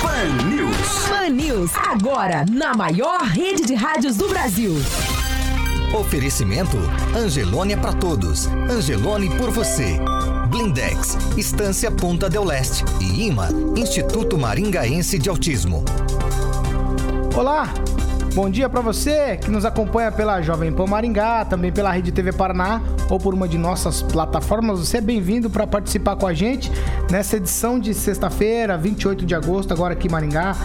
Pan News. Pan News, agora na maior rede de rádios do Brasil. Oferecimento Angelônia para todos. Angelone por você. Blindex, Estância Ponta del Leste e IMA, Instituto Maringaense de Autismo. Olá, bom dia para você que nos acompanha pela Jovem Pan Maringá, também pela Rede TV Paraná ou por uma de nossas plataformas. Você é bem-vindo para participar com a gente nessa edição de sexta-feira, 28 de agosto, agora aqui em Maringá.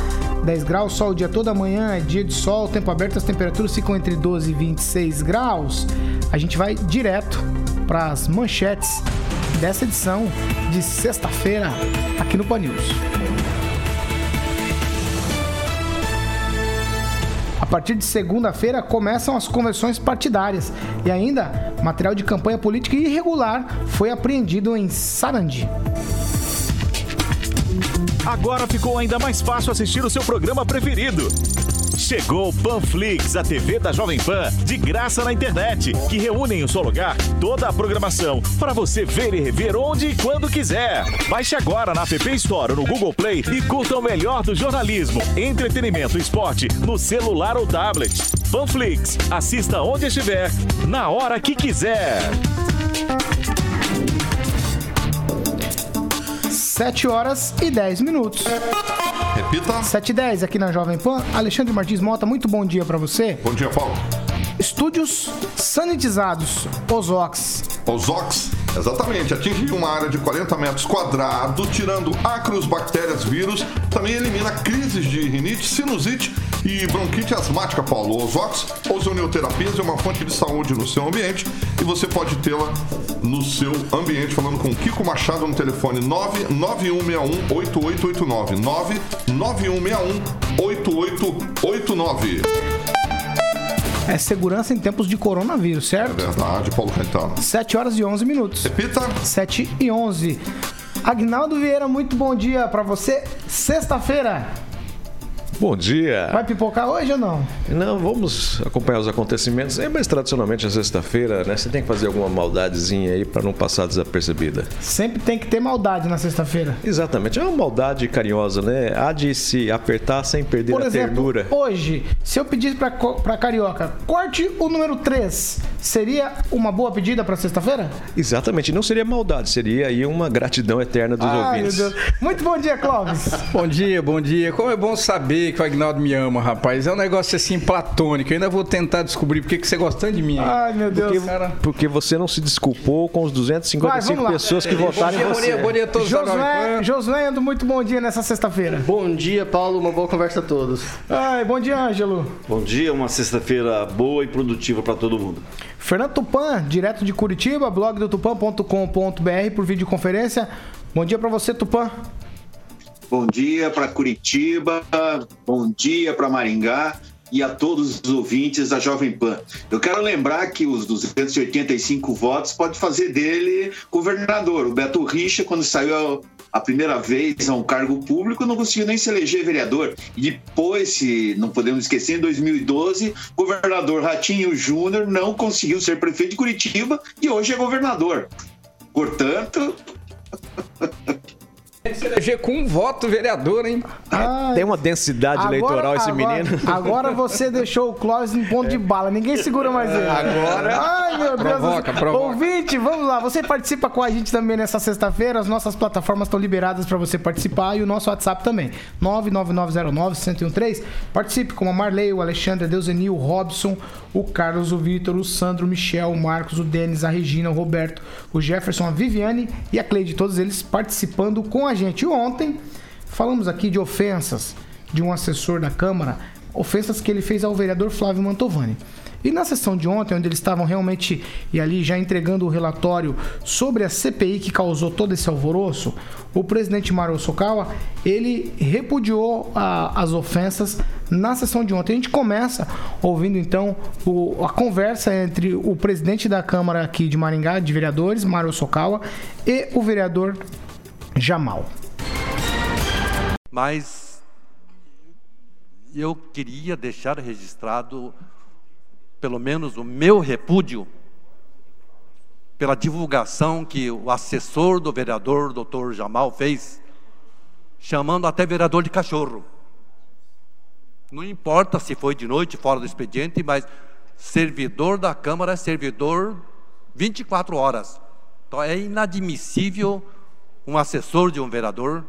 10 graus, sol o dia toda manhã, é dia de sol, tempo aberto, as temperaturas ficam entre 12 e 26 graus. A gente vai direto para as manchetes dessa edição de sexta-feira aqui no Pan News. Partir de segunda-feira começam as convenções partidárias e ainda material de campanha política irregular foi apreendido em Sarandi. Agora ficou ainda mais fácil assistir o seu programa preferido. Chegou Panflix, a TV da Jovem Pan, de graça na internet, que reúne em um só lugar toda a programação para você ver e rever onde e quando quiser. Baixe agora na App Store no Google Play e curta o melhor do jornalismo, entretenimento e esporte no celular ou tablet. Panflix, assista onde estiver, na hora que quiser. 7 horas e 10 minutos. Repita. 7 e 10 aqui na Jovem Pan. Alexandre Martins Mota, muito bom dia para você. Bom dia, Paulo. Estúdios sanitizados, Ozox. Ozox, exatamente, atinge uma área de 40 metros quadrados, tirando acros, bactérias, vírus. Também elimina crises de rinite, sinusite e bronquite asmática, Paulo. O Ozox, ozonioterapias, é uma fonte de saúde no seu ambiente e você pode tê-la no seu ambiente, falando com Kiko Machado no telefone 991618889. 991618889. É segurança em tempos de coronavírus, É certo? verdade, Paulo Caetano. 7 horas e 11 minutos. Repita. 7 e 11. Agnaldo Vieira, muito bom dia para você. Sexta-feira, Bom dia. vai pipocar hoje ou não? Não, vamos acompanhar os acontecimentos. É, mas tradicionalmente na sexta-feira, né? Você tem que fazer alguma maldadezinha aí para não passar desapercebida. Sempre tem que ter maldade na sexta-feira. Exatamente. É uma maldade carinhosa, né? Há de se apertar sem perder Por a exemplo, ternura. hoje, se eu pedisse pra Carioca, corte o número 3, seria uma boa pedida pra sexta-feira? Exatamente. Não seria maldade, seria aí uma gratidão eterna dos meu ouvintes. Deus. Muito bom dia, Clóvis. Bom dia, bom dia. Como é bom saber que o Agnaldo me ama, rapaz. É um negócio assim platônico. Eu ainda vou tentar descobrir por que que você gosta tanto de mim. Ai, meu Deus. Porque, porque você não se desculpou com os Vai, 255 vamos lá. pessoas que Bom votaram em dia, bom você. dia, bom dia a todos Josué. Josué Ando, muito bom dia nessa sexta-feira. Bom dia, Paulo. Uma boa conversa a todos. Ai, bom dia, Ângelo. Bom dia, uma sexta-feira boa e produtiva para todo mundo. Fernando Tupan, direto de Curitiba, blog do tupan.com.br por videoconferência. Bom dia pra você, Tupan. Bom dia para Curitiba, bom dia para Maringá e a todos os ouvintes da Jovem Pan. Eu quero lembrar que os 285 votos pode fazer dele governador. O Beto Richa, quando saiu a primeira vez a um cargo público, não conseguiu nem se eleger vereador. E depois, se não podemos esquecer, em 2012, o governador Ratinho Júnior não conseguiu ser prefeito de Curitiba e hoje é governador. Portanto, Tem que se eleger com um voto vereador, hein? Ai, Tem uma densidade eleitoral esse agora- menino. Agora você deixou o Clóvis em ponto de bala. Ninguém segura mais ele. Agora- Ai, meu Deus. Provoca, provoca. Ouvinte, vamos lá. Você participa com a gente também nessa sexta-feira. As nossas plataformas estão liberadas para você participar e o nosso WhatsApp também. 99909-1013. Participe com a Marley, o Alexandre, a Deusenil, o Robson, o Carlos, o Vitor, o Sandro, o Michel, o Marcos, o Denis, a Regina, o Roberto, o Jefferson, a Viviane e a Cleide. Todos eles participando com a gente. Ontem falamos aqui de ofensas de um assessor da Câmara, ofensas que ele fez ao vereador Flávio Mantovani. E na sessão de ontem, onde eles estavam realmente e ali já entregando o relatório sobre a CPI que causou todo esse alvoroço, o presidente Mario Sokawa, ele repudiou a- as ofensas na sessão de ontem. A gente começa ouvindo então o- a conversa entre o presidente da Câmara aqui de Maringá, de vereadores, Mario Sokawa, e o vereador Jamal. Mas eu queria deixar registrado, pelo menos, o meu repúdio pela divulgação que o assessor do vereador, doutor Jamal, fez, chamando até vereador de cachorro. Não importa se foi de noite, fora do expediente, mas servidor da Câmara é servidor 24 horas. Então é inadmissível um assessor de um vereador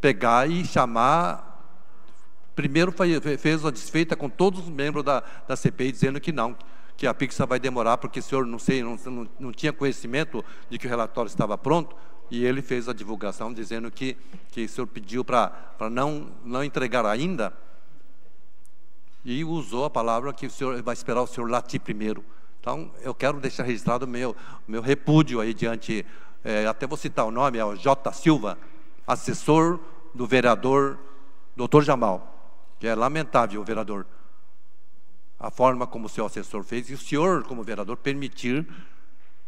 pegar e chamar. Primeiro fez uma desfeita com todos os membros da, da CPI, dizendo que não, que a Pixar vai demorar, porque o senhor, não sei, não, não, não tinha conhecimento de que o relatório estava pronto, e ele fez a divulgação dizendo que, que o senhor pediu para não, não entregar ainda, e usou a palavra que o senhor vai esperar o senhor latir primeiro. Então, eu quero deixar registrado o meu, meu repúdio aí diante, eh, até vou citar o nome, é o J. Silva, assessor do vereador Dr. Jamal, que é lamentável o vereador, a forma como o seu assessor fez, e o senhor, como vereador, permitir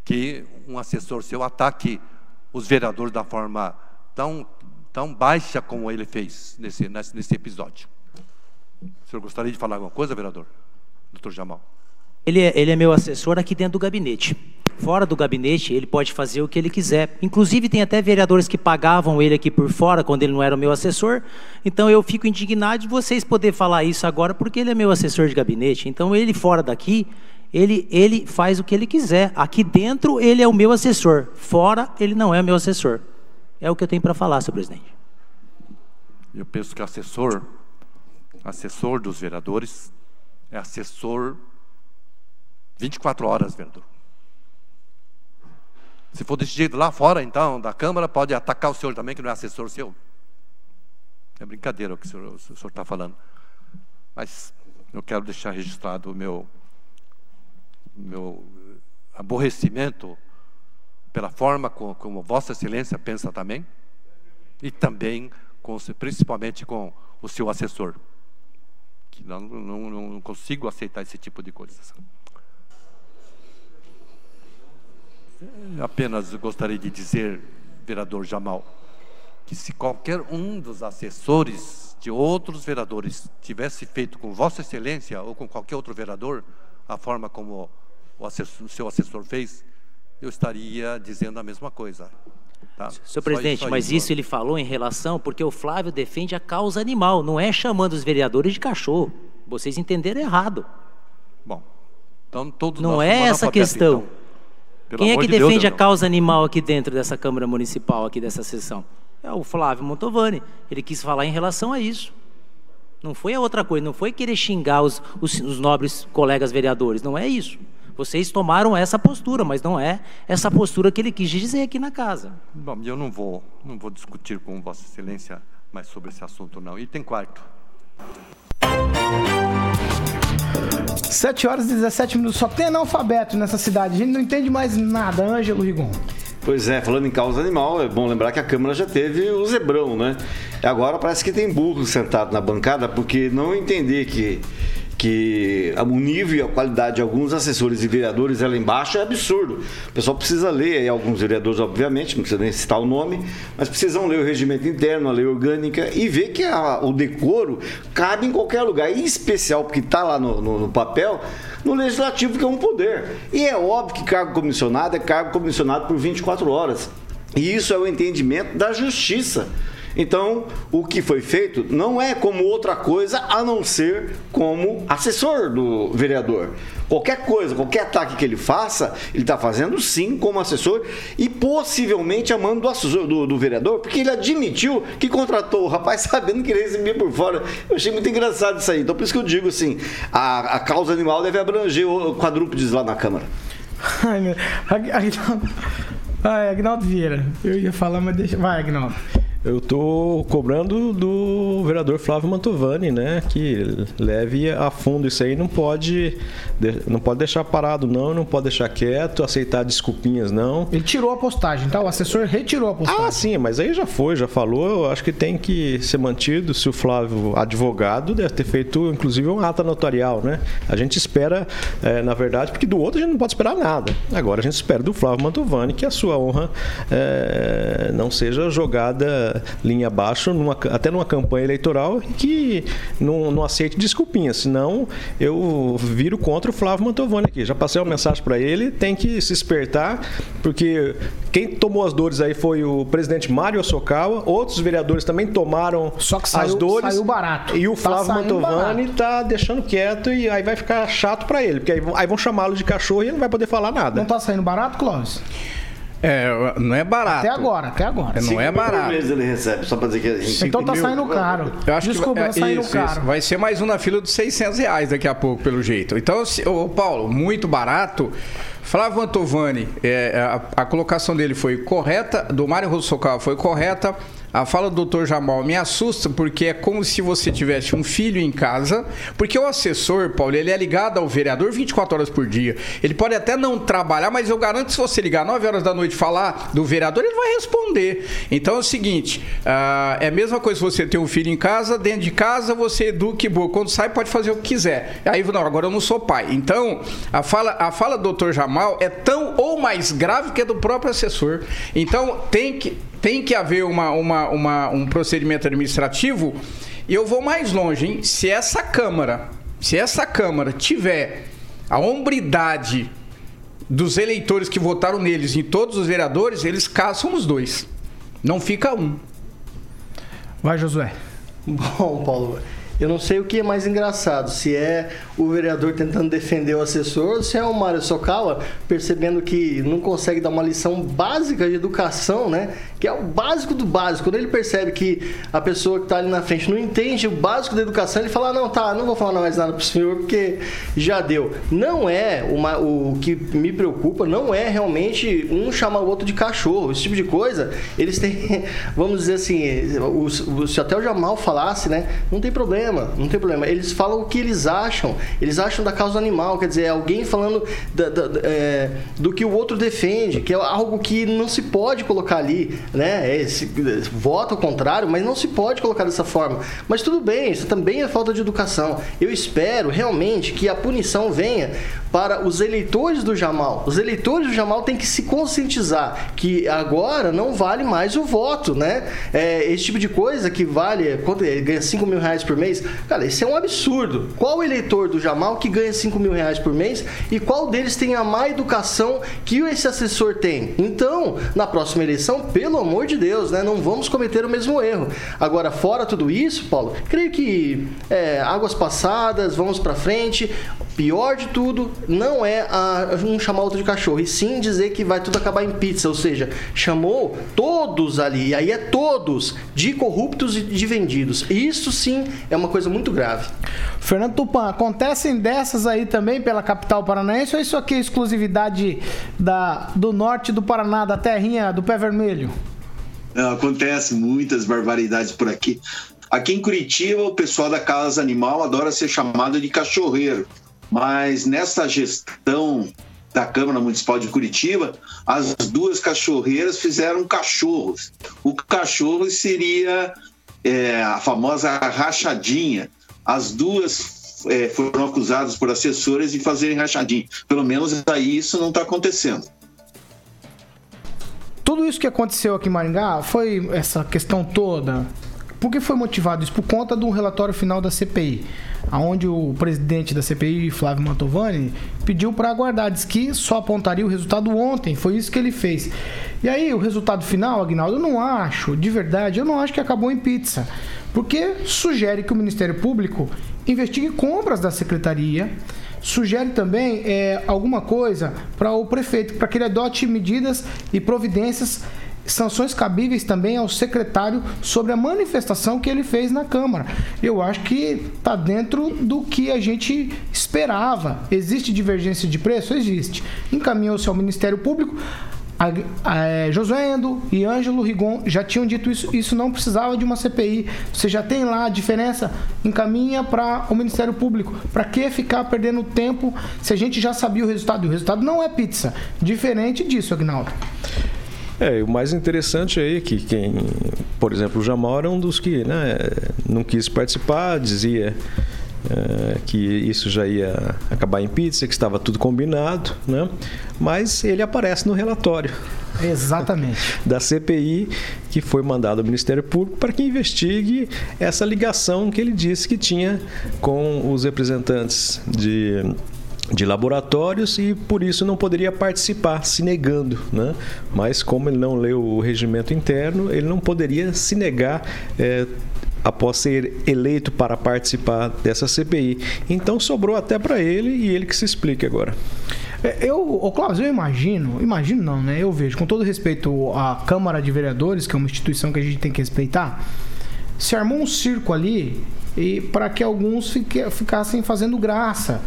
que um assessor seu ataque os vereadores da forma tão, tão baixa como ele fez nesse, nesse, nesse episódio. O senhor gostaria de falar alguma coisa, vereador? Doutor Jamal. Ele é, ele é meu assessor aqui dentro do gabinete. Fora do gabinete, ele pode fazer o que ele quiser. Inclusive, tem até vereadores que pagavam ele aqui por fora, quando ele não era o meu assessor. Então, eu fico indignado de vocês poderem falar isso agora, porque ele é meu assessor de gabinete. Então, ele fora daqui, ele, ele faz o que ele quiser. Aqui dentro, ele é o meu assessor. Fora, ele não é meu assessor. É o que eu tenho para falar, senhor presidente. Eu penso que assessor, assessor dos vereadores, é assessor 24 horas, vereador. Se for jeito lá fora, então, da Câmara, pode atacar o senhor também, que não é assessor seu. É brincadeira o que o senhor está falando. Mas eu quero deixar registrado o meu, meu aborrecimento pela forma como, como Vossa Excelência pensa também, e também, com, principalmente com o seu assessor, que não, não, não consigo aceitar esse tipo de coisa. Apenas gostaria de dizer, vereador Jamal, que se qualquer um dos assessores de outros vereadores tivesse feito com Vossa Excelência ou com qualquer outro vereador, a forma como o, assessor, o seu assessor fez, eu estaria dizendo a mesma coisa. Tá? Senhor presidente, só mas isso ele falou em relação porque o Flávio defende a causa animal, não é chamando os vereadores de cachorro. Vocês entenderam errado. Bom, então todos Não nós é essa a analfabetos, questão. então. Pelo Quem é que de Deus, defende a causa animal aqui dentro dessa Câmara Municipal, aqui dessa sessão? É o Flávio Montovani. Ele quis falar em relação a isso. Não foi a outra coisa, não foi querer xingar os, os, os nobres colegas vereadores, não é isso. Vocês tomaram essa postura, mas não é essa postura que ele quis dizer aqui na casa. Bom, eu não vou, não vou discutir com Vossa Excelência mais sobre esse assunto, não. E tem quarto. 7 horas e 17 minutos. Só tem analfabeto nessa cidade. A gente não entende mais nada. Ângelo Rigon. Pois é, falando em causa animal, é bom lembrar que a Câmara já teve o zebrão, né? Agora parece que tem burro sentado na bancada, porque não entender que, que o nível e a qualidade de alguns assessores e vereadores é lá embaixo é absurdo. O pessoal precisa ler, aí alguns vereadores, obviamente, não precisa nem citar o nome, mas precisam ler o regimento interno, a lei orgânica e ver que a- o decoro cabe em qualquer lugar, em especial porque está lá no, no- no papel, no legislativo, que é um poder. E é óbvio que cargo comissionado é cargo comissionado por 24 horas. E isso é o entendimento da justiça. Então, o que foi feito não é como outra coisa a não ser como assessor do vereador. Qualquer coisa, qualquer ataque que ele faça, ele está fazendo sim como assessor e possivelmente a mando do, assessor, do, do vereador, porque ele admitiu que contratou o rapaz sabendo que ele recebia por fora. Eu achei muito engraçado isso aí. Então, por isso que eu digo assim: a, a causa animal deve abranger o quadrúpedes lá na Câmara. Ai, meu. Agnaldo Vieira. Eu ia falar, mas deixa. Vai, Agnaldo. Eu estou cobrando do vereador Flávio Mantovani, né, que leve a fundo isso aí. Não pode, de- não pode deixar parado, não. Não pode deixar quieto, aceitar desculpinhas, não. Ele tirou a postagem, tá? O assessor retirou a postagem. Ah, sim, mas aí já foi, já falou. Eu acho que tem que ser mantido. Se o Flávio, advogado, deve ter feito, inclusive, um ata notarial, né? A gente espera, eh, na verdade, porque do outro a gente não pode esperar nada. Agora a gente espera do Flávio Mantovani que a sua honra eh, não seja jogada linha abaixo, numa- até numa campanha eleitoral, que não, não aceite desculpinhas. Senão eu viro contra o Flávio Mantovani aqui. Já passei uma mensagem para ele, tem que se espertar, porque quem tomou as dores aí foi o presidente Mário Sokawa, outros vereadores também tomaram que saiu- as dores. saiu barato. E o Tá Flávio saindo Mantovani tá deixando quieto e aí vai ficar chato para ele, porque aí, vão- aí vão chamá-lo de cachorro e ele não vai poder falar nada. Não tá saindo barato, Clóvis? É, não é barato. Até agora, até agora. Não é barato. ele recebe, só pra dizer que a gente... Então tá saindo caro. Eu acho Desculpa, que tá saindo isso, caro. isso. Vai ser mais um na fila dos 600 reais daqui a pouco, pelo jeito. Então, se, ô, Paulo, muito barato. Flávio Antovani, é, a, a colocação dele foi correta, do Mário Rossocal foi correta. A fala do Dr. Jamal me assusta porque é como se você tivesse um filho em casa, porque o assessor, Paulo, ele é ligado ao vereador 24 horas por dia. Ele pode até não trabalhar, mas eu garanto que se você ligar 9 horas da noite e falar do vereador, ele vai responder. Então é o seguinte, ah, é a mesma coisa você ter um filho em casa, dentro de casa você educa e boa. Quando sai, pode fazer o que quiser. Aí, não, agora eu não sou pai. Então, a fala, a fala do Dr. Jamal é tão ou mais grave que a do próprio assessor. Então, tem que, tem que haver uma, uma, uma- um procedimento administrativo. E eu vou mais longe, hein? Se essa Câmara, se essa Câmara tiver a hombridade dos eleitores que votaram neles em todos os vereadores, eles caçam os dois. Não fica um. Vai, Josué. Bom, Paulo, eu não sei o que é mais engraçado, se é o vereador tentando defender o assessor ou se é o Mário Sokawa percebendo que não consegue dar uma lição básica de educação, né? Que é o básico do básico. Quando ele percebe que a pessoa que está ali na frente não entende o básico da educação, ele fala: ah, não, tá, não vou falar mais nada pro senhor porque já deu. Não é uma, o que me preocupa, não é realmente um chamar o outro de cachorro. Esse tipo de coisa, eles têm, vamos dizer assim, o, o- se até o Jamal falasse, né? Não tem problema, não tem problema. Eles falam o que eles acham. Eles acham da causa animal, quer dizer, é alguém falando da- da- é, do que o outro defende, que é algo que não se pode colocar ali, né? É, se- vota ao contrário, mas não se pode colocar dessa forma. Mas tudo bem, isso também é falta de educação. Eu espero realmente que a punição venha para os eleitores do Jamal. Os eleitores do Jamal têm que se conscientizar que agora não vale mais o voto, né? É, esse tipo de coisa que vale, quanto é? ganha 5 mil reais por mês, cara, isso é um absurdo. Qual eleitor do Jamal que ganha 5 mil reais por mês e qual deles tem a má educação que esse assessor tem? Então, na próxima eleição, pelo amor de Deus, né? Não vamos cometer o mesmo erro. Agora, fora tudo isso, Paulo, creio que é, águas passadas, vamos pra frente. Pior de tudo, não é a, um chamar outro de cachorro, e sim dizer que vai tudo acabar em pizza, ou seja, chamou todos ali, e aí é todos, de corruptos e de vendidos. Isso sim é uma coisa muito grave. Fernando Tupan, acontecem dessas aí também pela capital paranaense ou isso aqui é exclusividade da, do norte do Paraná, da terrinha do pé vermelho? Não, Acontece muitas barbaridades por aqui. Aqui em Curitiba, o pessoal da Casa Animal adora ser chamado de cachorreiro. Mas nessa gestão da Câmara Municipal de Curitiba, as duas cachorreiras fizeram cachorros. O cachorro seria é, a famosa rachadinha. As duas é, foram acusadas por assessores de fazerem rachadinha. Pelo menos aí isso não está acontecendo. Tudo isso que aconteceu aqui em Maringá foi essa questão toda. Por que foi motivado isso? Por conta do relatório final da CPI, aonde o presidente da CPI, Flávio Mantovani, pediu para aguardar, diz que só apontaria o resultado ontem, foi isso que ele fez. E aí, o resultado final, Agnaldo, eu não acho, de verdade, eu não acho que acabou em pizza, porque sugere que o Ministério Público investigue compras da secretaria, sugere também é, alguma coisa para o prefeito, para que ele adote medidas e providências, sanções cabíveis também ao secretário sobre a manifestação que ele fez na Câmara. Eu acho que está dentro do que a gente esperava. Existe divergência de preço? Existe. Encaminhou-se ao Ministério Público. a, a, é, Josué Endo e Ângelo Rigon já tinham dito isso, isso não precisava de uma CPI. Você já tem lá a diferença, encaminha para o Ministério Público. Para que ficar perdendo tempo se a gente já sabia o resultado? E o resultado não é pizza. Diferente disso, Agnaldo. É, o mais interessante aí é que quem, por exemplo, o Jamal era um dos que né, não quis participar, dizia é, que isso já ia acabar em pizza, que estava tudo combinado, né? Mas ele aparece no relatório. Exatamente. da CPI que foi mandado ao Ministério Público para que investigue essa ligação que ele disse que tinha com os representantes de de laboratórios e por isso não poderia participar, se negando. Né? Mas como ele não leu o regimento interno, ele não poderia se negar. É, após ser eleito para participar dessa CPI. Então sobrou até para ele e ele que se explique agora. É, eu, Cláudio, eu imagino, imagino não, né? Eu vejo, com todo respeito à Câmara de Vereadores, que é uma instituição que a gente tem que respeitar, se armou um circo ali e para que alguns fique, ficassem fazendo graça.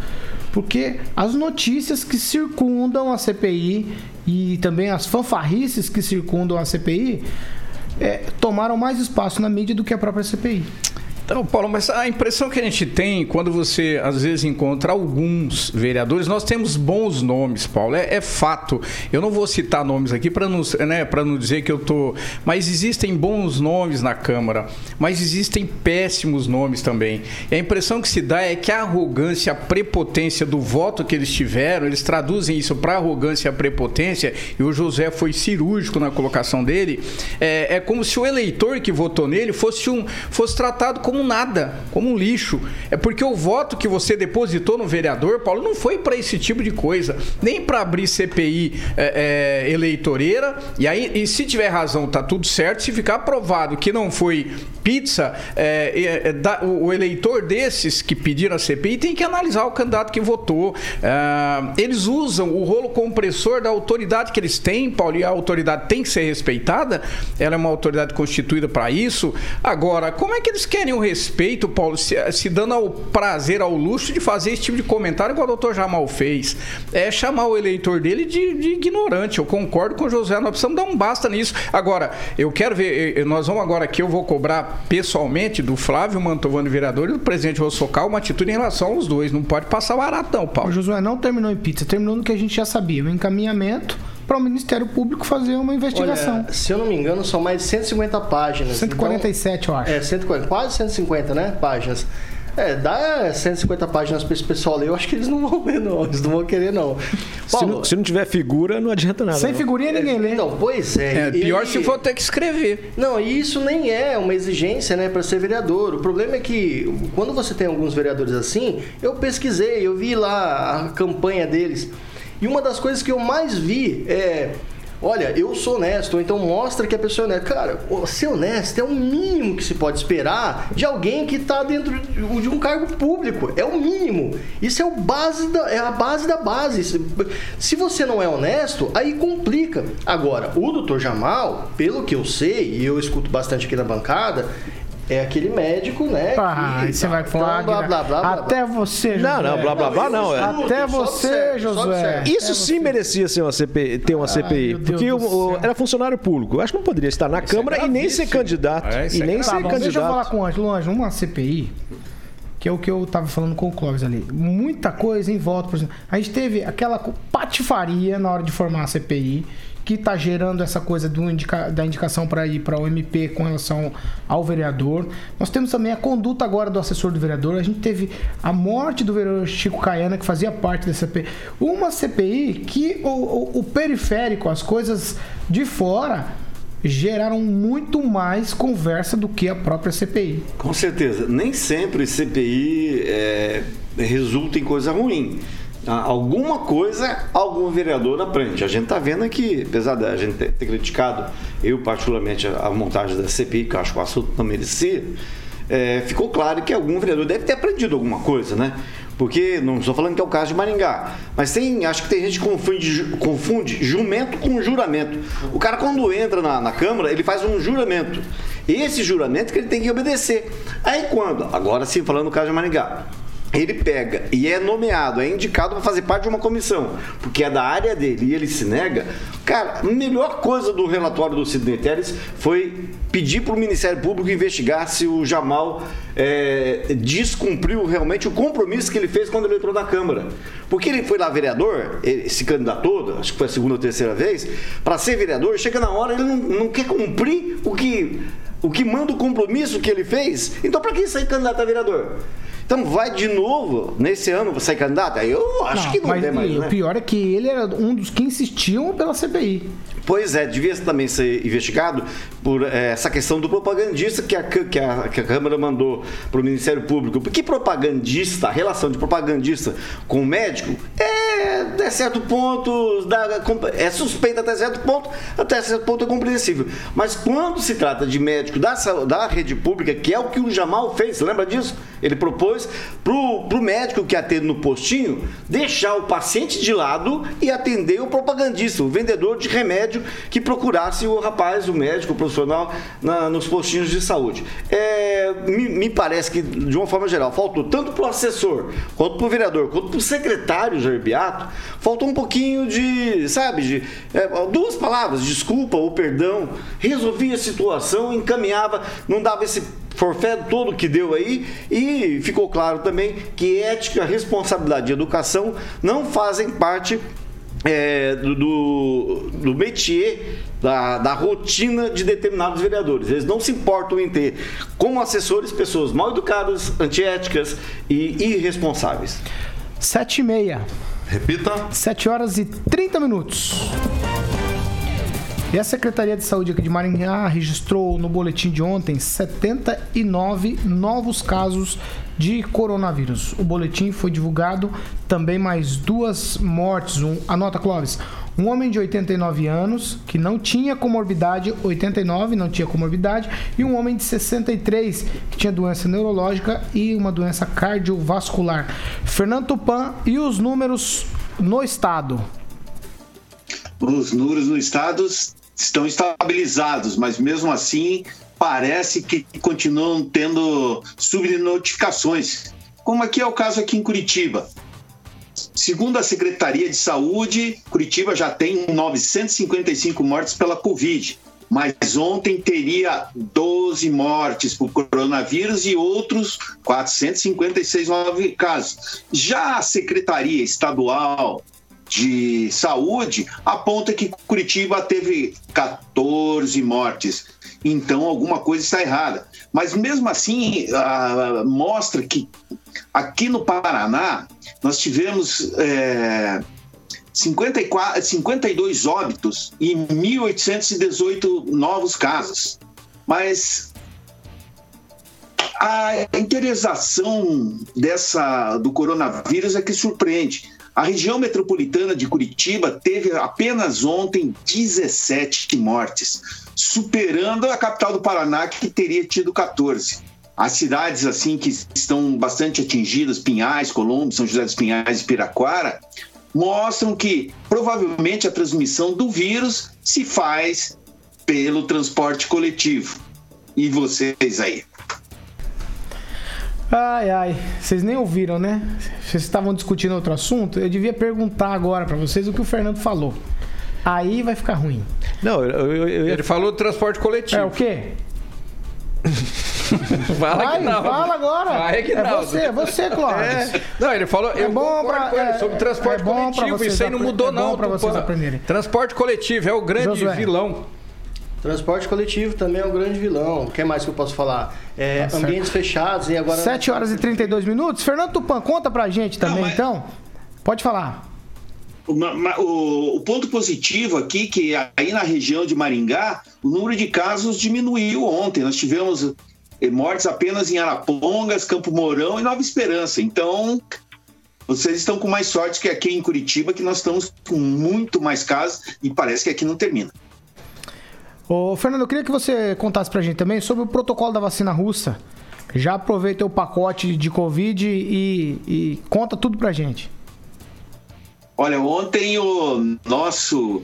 Porque as notícias que circundam a CPI e também as fanfarrices que circundam a CPI é, tomaram mais espaço na mídia do que a própria CPI. Então, Paulo, mas a impressão que a gente tem quando você às vezes encontra alguns vereadores, nós temos bons nomes, Paulo, é, é fato. Eu não vou citar nomes aqui para não, né, não dizer que eu tô. Mas existem bons nomes na Câmara, mas existem péssimos nomes também. E a impressão que se dá é que a arrogância, a prepotência do voto que eles tiveram, eles traduzem isso para arrogância e prepotência, e o José foi cirúrgico na colocação dele. É, é como se o eleitor que votou nele fosse, um, fosse tratado como como nada, como um lixo. É porque o voto que você depositou no vereador, Paulo, não foi para esse tipo de coisa, nem para abrir CPI é, é, eleitoreira. E aí, e se tiver razão, tá tudo certo. Se ficar provado que não foi pizza, é, é da, o, eleitor desses que pediram a CPI tem que analisar o candidato que votou. É, eles usam o rolo compressor da autoridade que eles têm, Paulo, e a autoridade tem que ser respeitada. Ela é uma autoridade constituída para isso. Agora, como é que eles querem o respeito, Paulo, se, se, dando ao prazer, ao luxo de fazer esse tipo de comentário igual o doutor Jamal fez. É chamar o eleitor dele de, de ignorante. Eu concordo com o José, nós precisamos dar um basta nisso. Agora, eu quero ver, nós vamos agora aqui, eu vou cobrar pessoalmente do Flávio Mantovani, vereador, e do presidente Rossocal uma atitude em relação aos dois. Não pode passar baratão, Paulo. O Josué não terminou em pizza, terminou no que a gente já sabia, um encaminhamento para o Ministério Público fazer uma investigação. Olha, se eu não me engano, são mais de 150 páginas. 147, então, eu acho. É, 140, quase 150, né? Páginas. É, dá 150 páginas para esse pessoal ler. Eu acho que eles não vão ler, não. Eles não vão querer, não. Paulo, se, não se não tiver figura, não adianta nada. Sem não. figurinha ninguém lê. Não, pois é. é pior e... se for ter que escrever. Não, e isso nem é uma exigência, né, para ser vereador. O problema é que quando você tem alguns vereadores assim, eu pesquisei, eu vi lá a campanha deles. E uma das coisas que eu mais vi é olha, eu sou honesto, ou então mostra que a pessoa é honesta. Cara, ser honesto é o mínimo que se pode esperar de alguém que está dentro de um cargo público. É o mínimo. Isso é, o base da, é a base da base. Se você não é honesto, aí complica. Agora, o doutor Jamal, pelo que eu sei, e eu escuto bastante aqui na bancada, é aquele médico, né? Ah, você vai falar. Então, blá, blá, blá, blá, Até você, José. Não, não, blá, blá, blá, não. não Até você, José. Isso sim merecia ser uma CPI, ter uma CPI. porque o, era funcionário público. Eu acho que não poderia estar na isso Câmara é e nem ser candidato. É, e nem é ser candidato. Deixa eu falar com o Ângelo. Ângelo, uma CPI que é o que eu tava falando com o Clóvis ali. Muita coisa em volta, por exemplo. A gente teve aquela patifaria na hora de formar a CPI que está gerando essa coisa indica, da indicação para ir para o MP com relação ao vereador. Nós temos também a conduta agora do assessor do vereador. A gente teve a morte do vereador Chico Caiana, que fazia parte da CPI. Uma CPI que o, o, o periférico, as coisas de fora, geraram muito mais conversa do que a própria CPI. Com certeza. Nem sempre CPI é, resulta em coisa ruim. Ah, alguma coisa algum vereador aprende. A gente está vendo aqui, apesar da gente ter, criticado, eu particularmente, a, a, montagem da CPI, que eu acho que o assunto não merecia, é, ficou claro que algum vereador deve ter aprendido alguma coisa, né? Porque, não estou falando que é o caso de Maringá, mas tem, acho que tem gente que confunde, confunde jumento com juramento. O cara, quando entra na, na Câmara, ele faz um juramento. Esse juramento que ele tem que obedecer. Aí quando, agora sim, falando do caso de Maringá, ele pega e é nomeado, é indicado para fazer parte de uma comissão, porque é da área dele e ele se nega, cara, a melhor coisa do relatório do Sidney Teres foi pedir para o Ministério Público investigar se o Jamal é, descumpriu realmente o compromisso que ele fez quando ele entrou na Câmara. Porque ele foi lá vereador, ele se candidatou, acho que foi a segunda ou terceira vez, para ser vereador, chega na hora ele não, não quer cumprir o que, o que manda o compromisso que ele fez. Então, para que sair candidato a vereador? Então vai de novo nesse ano você ser candidato? Aí eu acho que não mas tem mais. e né? O pior é que ele era um dos que insistiam pela CPI. Pois é, devia também ser investigado por eh, essa questão do propagandista que a, que a, que a Câmara mandou para o Ministério Público. Porque propagandista, a relação de propagandista com o médico é, até certo ponto, é suspeita até certo ponto, até certo ponto é compreensível. Mas quando se trata de médico da, da rede pública, que é o que o Jamal fez, lembra disso? Ele propôs para o médico que atende no postinho deixar o paciente de lado e atender o propagandista, o vendedor de remédio que procurasse o rapaz, o médico, o profissional na- nos postinhos de saúde. É, me, me parece que, de uma forma geral, faltou tanto para o assessor, quanto para o vereador, quanto para o secretário Jair Beato, faltou um pouquinho de, sabe, de é, duas palavras, desculpa ou perdão, resolvia a situação, encaminhava, não dava esse forfé todo que deu aí e ficou claro também que ética, responsabilidade e educação não fazem parte é, do, do, do métier, da, da rotina de determinados vereadores. Eles não se importam em ter como assessores pessoas mal educadas, antiéticas e irresponsáveis. Sete e meia. Repita. 7 horas e 30 minutos. E a Secretaria de Saúde aqui de Maringá registrou no boletim de ontem 79 novos casos de coronavírus. O boletim foi divulgado também mais duas mortes. Um, anota, Clóvis. Um homem de 89 anos que não tinha comorbidade, 89 não tinha comorbidade, e um homem de 63 que tinha doença neurológica e uma doença cardiovascular. Fernando Tupan e os números no estado. Os números no estado estão estabilizados, mas mesmo assim parece que continuam tendo subnotificações, como aqui é o caso aqui em Curitiba. Segundo a Secretaria de Saúde, Curitiba já tem 955 mortes pela Covid, mas ontem teria 12 mortes por coronavírus e outros 456 novos casos. Já a Secretaria Estadual de Saúde aponta que Curitiba teve 14 mortes. Então alguma coisa está errada. Mas mesmo assim, ah, mostra que aqui no Paraná nós tivemos é, 54, 52 óbitos e 1.818 novos casos. Mas a interiorização dessa do coronavírus é que surpreende. A região metropolitana de Curitiba teve apenas ontem 17 mortes, superando a capital do Paraná, que teria tido 14. As cidades assim que estão bastante atingidas, Pinhais, Colombo, São José dos Pinhais e Piraquara, mostram que provavelmente a transmissão do vírus se faz pelo transporte coletivo. E vocês aí? Ai, ai, vocês nem ouviram, né? Vocês estavam discutindo outro assunto. Eu devia perguntar agora pra vocês o que o Fernando falou. Aí vai ficar ruim. Não, eu, eu, eu- Ele falou do transporte coletivo. É o quê? Fala Vai, que não. fala agora. Vai que é não. você, é você, Clóvis. É. Não, ele falou, É eu bom pra- com ele é- sobre transporte é coletivo. vocês Isso aí não mudou é bom não, pra vocês aprenderem. Transporte coletivo é o grande Josué. vilão. Transporte coletivo também é um grande vilão. O que mais que eu posso falar? É, Tá ambientes fechados e agora. 7 horas e 32 minutos. Fernando Tupan, conta pra gente também, então. Pode falar. O, o ponto positivo aqui que aí na região de Maringá o número de casos diminuiu ontem. Nós tivemos eh, mortes apenas em Arapongas, Campo Mourão e Nova Esperança. Então vocês estão com mais sorte que aqui em Curitiba, que nós estamos com muito mais casos e parece que aqui não termina. Ô, Fernando, eu queria que você contasse pra gente também sobre o protocolo da vacina russa. Já aproveita o pacote de Covid e, e conta tudo pra gente. Olha, ontem o nosso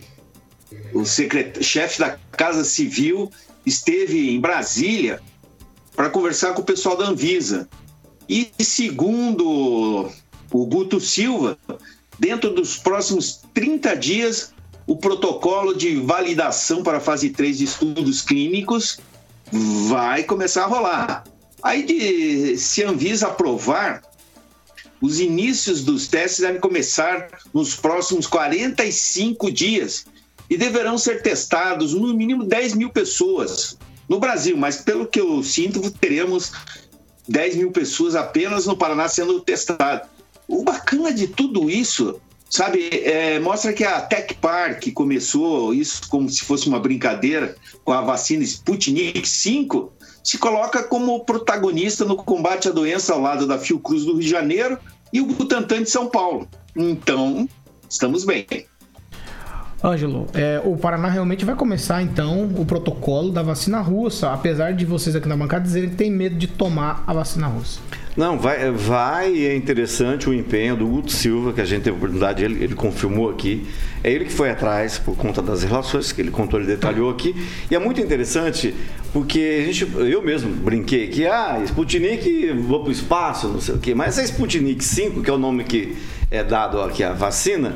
o chefe da Casa Civil esteve em Brasília para conversar com o pessoal da Anvisa. E segundo o Guto Silva, dentro dos próximos 30 dias, o protocolo de validação para a fase 3 de estudos clínicos vai começar a rolar. Aí, de, se a Anvisa aprovar, os inícios dos testes devem começar nos próximos 45 dias e deverão ser testados no mínimo 10 mil pessoas no Brasil, mas pelo que eu sinto, teremos 10 mil pessoas apenas no Paraná sendo testadas. O bacana de tudo isso, sabe, é, mostra que a Tech Park começou isso como se fosse uma brincadeira com a vacina Sputnik 5, se coloca como protagonista no combate à doença ao lado da Fiocruz do Rio de Janeiro e o Butantan de São Paulo. Então, estamos bem. Ângelo, é, o Paraná realmente vai começar então o protocolo da vacina russa, apesar de vocês aqui na bancada dizerem que tem medo de tomar a vacina russa. Não, vai, vai é interessante o empenho do Guto Silva, que a gente teve a oportunidade, ele, ele confirmou aqui. É ele que foi atrás por conta das relações que ele contou, ele detalhou aqui. E é muito interessante porque a gente, eu mesmo brinquei que, ah, Sputnik, vou para o espaço, não sei o quê. Mas a Sputnik 5, que é o nome que é dado aqui à vacina,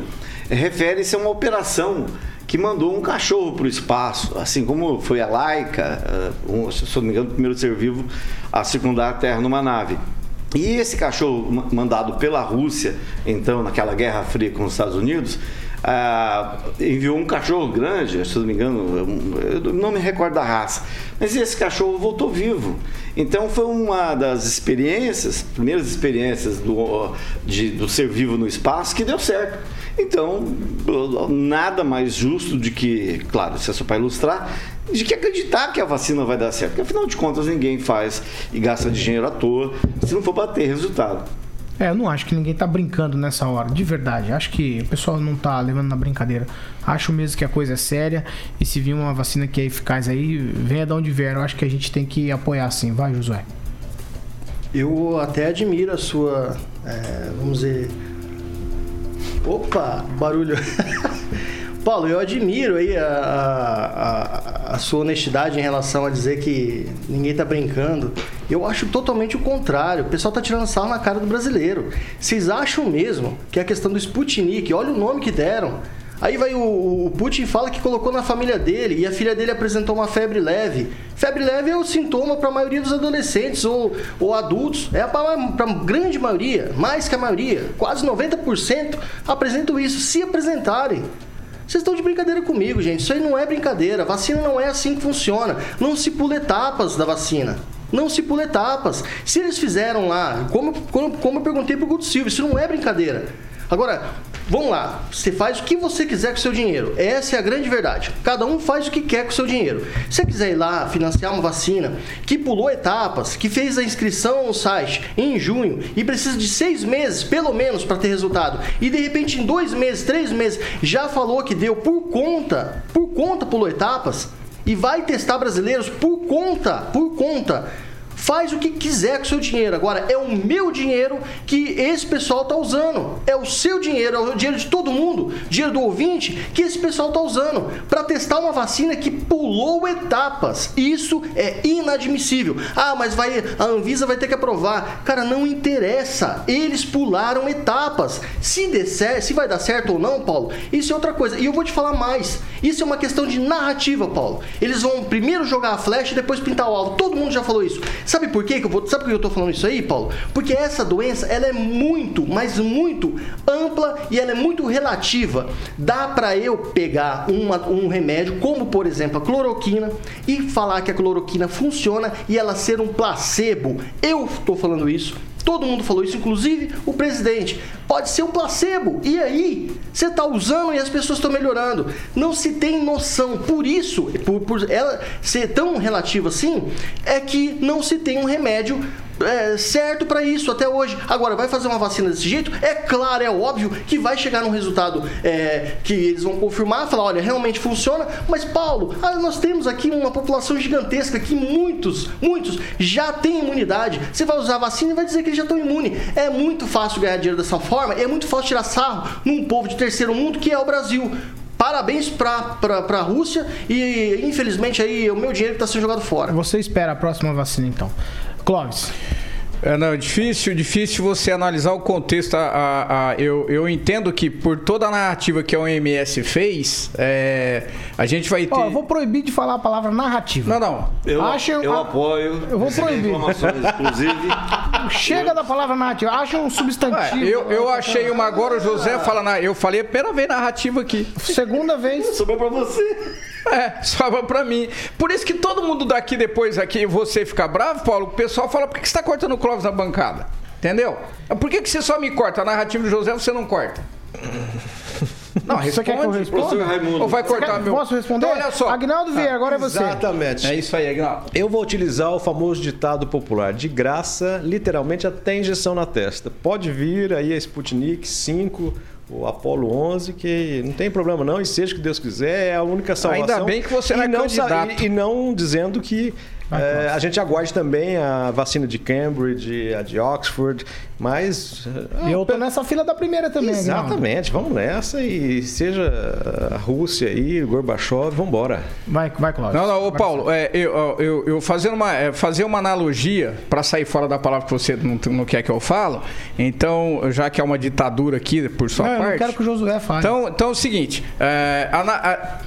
refere-se a uma operação que mandou um cachorro para o espaço, assim como foi a Laika, um, se não me engano, o primeiro ser vivo a circundar a Terra numa nave. E esse cachorro mandado pela Rússia, então, naquela Guerra Fria com os Estados Unidos, ah, enviou um cachorro grande, se não me engano, eu não me recordo da raça, mas esse cachorro voltou vivo. Então foi uma das experiências, primeiras experiências do, de, do ser vivo no espaço que deu certo. Então, nada mais justo de que, claro, isso é só para ilustrar, de que acreditar que a vacina vai dar certo. Porque afinal de contas ninguém faz e gasta dinheiro à toa se não for para ter resultado. É, eu não acho que ninguém tá brincando nessa hora, de verdade. Acho que o pessoal não tá levando na brincadeira. Acho mesmo que a coisa é séria. E se vir uma vacina que é eficaz aí, venha de onde vier. Eu acho que a gente tem que apoiar sim. Vai, Josué. Eu até admiro a sua, é, vamos dizer. Opa, barulho. Paulo, eu admiro aí a, a, a, sua honestidade em relação a dizer que ninguém está brincando. Eu acho totalmente o contrário. O pessoal está tirando sal na cara do brasileiro. Vocês acham mesmo que a questão do Sputnik, olha o nome que deram. Aí vai o, o Putin fala que colocou na família dele e a filha dele apresentou uma febre leve. Febre leve é o sintoma para a maioria dos adolescentes ou, ou adultos. É para a grande maioria, mais que a maioria, quase 90% apresentam isso, se apresentarem. Vocês estão de brincadeira comigo, gente. Isso aí não é brincadeira. Vacina não é assim que funciona. Não se pula etapas da vacina. Não se pula etapas. Se eles fizeram lá, como, como, como eu perguntei pro Guto Silva, isso não é brincadeira. Agora, vamos lá. Você faz o que você quiser com o seu dinheiro. Essa é a grande verdade. Cada um faz o que quer com o seu dinheiro. Se você quiser ir lá financiar uma vacina que pulou etapas, que fez a inscrição no site em junho e precisa de seis meses, pelo menos, para ter resultado, e de repente em dois meses, três meses, já falou que deu por conta, por conta pulou etapas, e vai testar brasileiros por conta, por conta Faz o que quiser com o seu dinheiro. Agora, é o meu dinheiro que esse pessoal está usando. É o seu dinheiro, é o dinheiro de todo mundo, dinheiro do ouvinte, que esse pessoal está usando para testar uma vacina que pulou etapas. Isso é inadmissível. Ah, mas vai, a Anvisa vai ter que aprovar. Cara, não interessa. Eles pularam etapas. Se der se vai dar certo ou não, Paulo, isso é outra coisa. E eu vou te falar mais. Isso é uma questão de narrativa, Paulo. Eles vão primeiro jogar a flecha e depois pintar o alvo. Todo mundo já falou isso. Sabe por quê que eu vou, sabe por que eu tô falando isso aí, Paulo? Porque essa doença, ela é muito, mas muito ampla e ela é muito relativa. Dá para eu pegar uma, um remédio, como por exemplo a cloroquina, e falar que a cloroquina funciona e ela ser um placebo. Eu tô falando isso Todo mundo falou isso, inclusive o presidente. Pode ser um placebo. E aí, você está usando e as pessoas estão melhorando. Não se tem noção. Por isso, por, por ela ser tão relativa assim, é que não se tem um remédio é, certo para isso até hoje. Agora, vai fazer uma vacina desse jeito? É claro, é óbvio que vai chegar num resultado é, que eles vão confirmar, falar, olha, realmente funciona. Mas, Paulo, ah, nós temos aqui uma população gigantesca que muitos, muitos já têm imunidade. Você vai usar a vacina e vai dizer que eles já estão imunes. É muito fácil ganhar dinheiro dessa forma, é muito fácil tirar sarro num povo de terceiro mundo que é o Brasil. Parabéns para a Rússia e infelizmente aí o meu dinheiro está sendo jogado fora. Você espera a próxima vacina então. Clóvis. É, não, difícil, difícil você analisar o contexto. A, a- a- eu, eu entendo que por toda a narrativa que a OMS fez, é, a gente vai ter. Ó, eu vou proibir de falar a palavra narrativa. Não, não. Eu, Achem- eu a- apoio. Eu vou Recebi proibir. informações, inclusive. Chega da palavra narrativa. Acha um substantivo. Ué, eu, eu achei uma agora, o José fala, na, eu falei a primeira vez narrativa aqui. Segunda vez. Sobrou pra você. É, sobra pra mim. Por isso que todo mundo daqui depois aqui, você fica bravo, Paulo, o pessoal fala, por que que você tá cortando o Clóvis na bancada? Entendeu? Por que, que você só me corta? A narrativa do José você não corta. Não, Você quer que eu responda? Raimundo. Ou vai cortar quer- meu... Posso responder? Então, olha só. Agnaldo Vieira, agora é você. Exatamente. É isso aí, Agnaldo. Eu vou utilizar o famoso ditado popular, de graça, literalmente até injeção na testa. Pode vir aí a Sputnik 5, o Apollo 11, que não tem problema não, e seja o que Deus quiser, é a única salvação. Ainda bem que você não é candidato. E, e não dizendo que eh, a gente aguarde também a vacina de Cambridge, a de Oxford, mas... E eu tô nessa fila da primeira também. Exatamente, vamos nessa e seja a Rússia aí, o Gorbachev, vamos embora. Vai, vai, Cláudio. Não, não, ô Paulo, é, eu, eu, eu fazendo uma, é, fazer uma analogia para sair fora da palavra que você não, não quer que eu falo, então, já que é uma ditadura aqui por sua Não, eu parte. não quero que o Josué fale. Então, então é o seguinte, é, a a-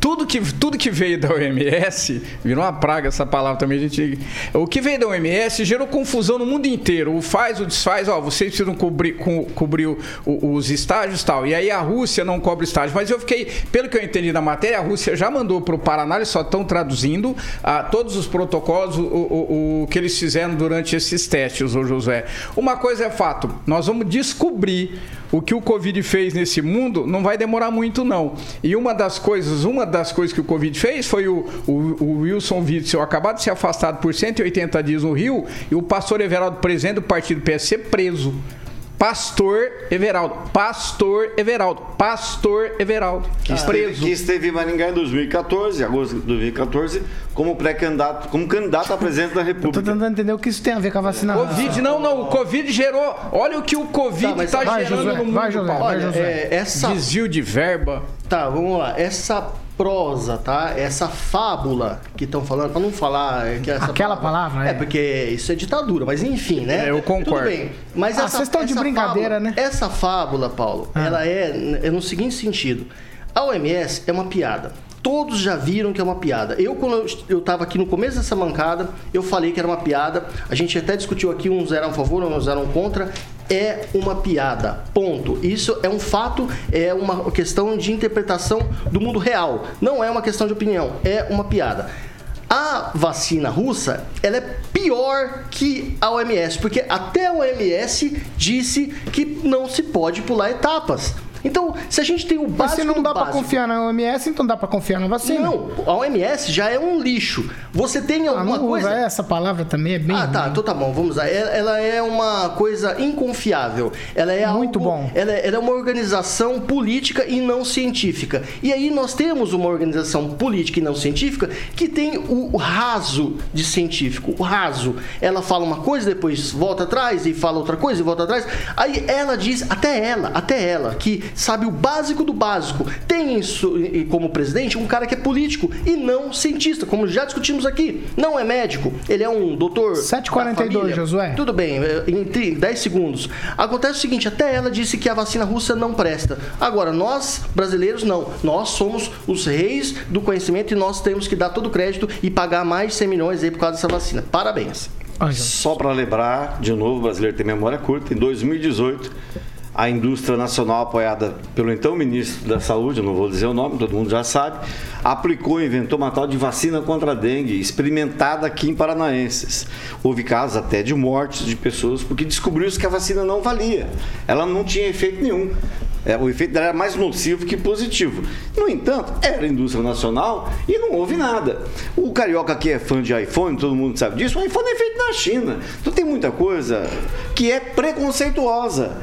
tudo, que, tudo que veio da OMS, virou uma praga essa palavra também, gente. O que veio da OMS gerou confusão no mundo inteiro. O faz, o desfaz, ó, vocês precisam cobrir, co- cobrir o- o- os estágios e tal. E aí a Rússia não cobre estágio. Mas eu fiquei, pelo que eu entendi da matéria, a Rússia já mandou para o Paraná, eles só estão traduzindo ah, todos os protocolos, o, o- o que eles fizeram durante esses testes, ô Josué. Uma coisa é fato, nós vamos descobrir o que o Covid fez nesse mundo não vai demorar muito, não. E uma das coisas, uma das coisas que o Covid fez foi o, o, o Wilson Witzel acabar de ser afastado por 180 dias no Rio e o pastor Everaldo, presidente do partido PSC, preso. Pastor Everaldo, Pastor Everaldo, Pastor Everaldo, Que esteve, preso. que esteve em Maringá em 2014, agosto de 2014, como pré-candidato, como candidato a presidente da Tô República. tentando entender o que isso tem a ver com a vacina. Covid, não, não, o Covid gerou. Olha o que o Covid Tá, está vai, gerando Josué, no mundo. vai, Paulo. vai, Olha, Josué. é, essa Desvio de verba. Tá, vamos lá. Essa prosa, tá? Essa fábula que estão falando, pra não falar que essa Aquela palavra, é. é. porque isso é ditadura, mas enfim, né? É, eu concordo. Tudo bem. Mas Ah, essa, vocês estão de brincadeira, fábula- né? Essa fábula, Paulo, Ah. ela é, é no seguinte sentido. A OMS é uma piada. Todos já viram que é uma piada. Eu, quando eu- estava aqui no começo dessa mancada, eu falei que era uma piada. A gente até discutiu aqui, uns eram a favor, uns eram contra. É uma piada. Ponto. Isso é um fato, é uma questão de interpretação do mundo real. Não é uma questão de opinião, é uma piada. A vacina russa, ela é pior que a OMS, porque até a OMS disse que não se pode pular etapas. Então, se a gente tem o Mas básico se não dá pra básico- confiar na OMS, então dá pra confiar na vacina. Não, a OMS já é um lixo. Você tem Ah, alguma não coisa... usa essa palavra também, é bem Ah, tá, ruim. então tá bom, vamos lá. Ela, ela é uma coisa inconfiável. Ela é Muito algo- bom. Ela, é- ela é uma organização política e não científica. E aí nós temos uma organização política e não científica que tem o raso de científico, o raso. Ela fala uma coisa, depois volta atrás e fala outra coisa e volta atrás. Aí ela diz, até ela, até ela, que sabe o básico do básico, tem isso e- como presidente um cara que é político e não cientista, como já discutimos aqui. Não é médico, ele é um doutor. 7h42, da família. Josué. Tudo bem, é, em tri- 10 segundos. Acontece o seguinte: até ela disse que a vacina russa não presta. Agora, nós, brasileiros, não. Nós somos os reis do conhecimento e nós temos que dar todo o crédito e pagar mais de 100 milhões aí por causa dessa vacina. Parabéns. Só para lembrar, de novo, o brasileiro tem memória curta, em 2018, a indústria nacional apoiada pelo então ministro da Saúde, não vou dizer o nome, todo mundo já sabe, aplicou inventou uma tal de vacina contra a dengue, experimentada aqui em Paranaenses. Houve casos até de mortes de pessoas, porque descobriu-se que a vacina não valia. Ela não tinha efeito nenhum. É, o efeito dela era mais nocivo que positivo. No entanto, era indústria nacional e não houve nada. O carioca que é fã de iPhone, todo mundo sabe disso, o iPhone é feito na China. Então tem muita coisa que é preconceituosa.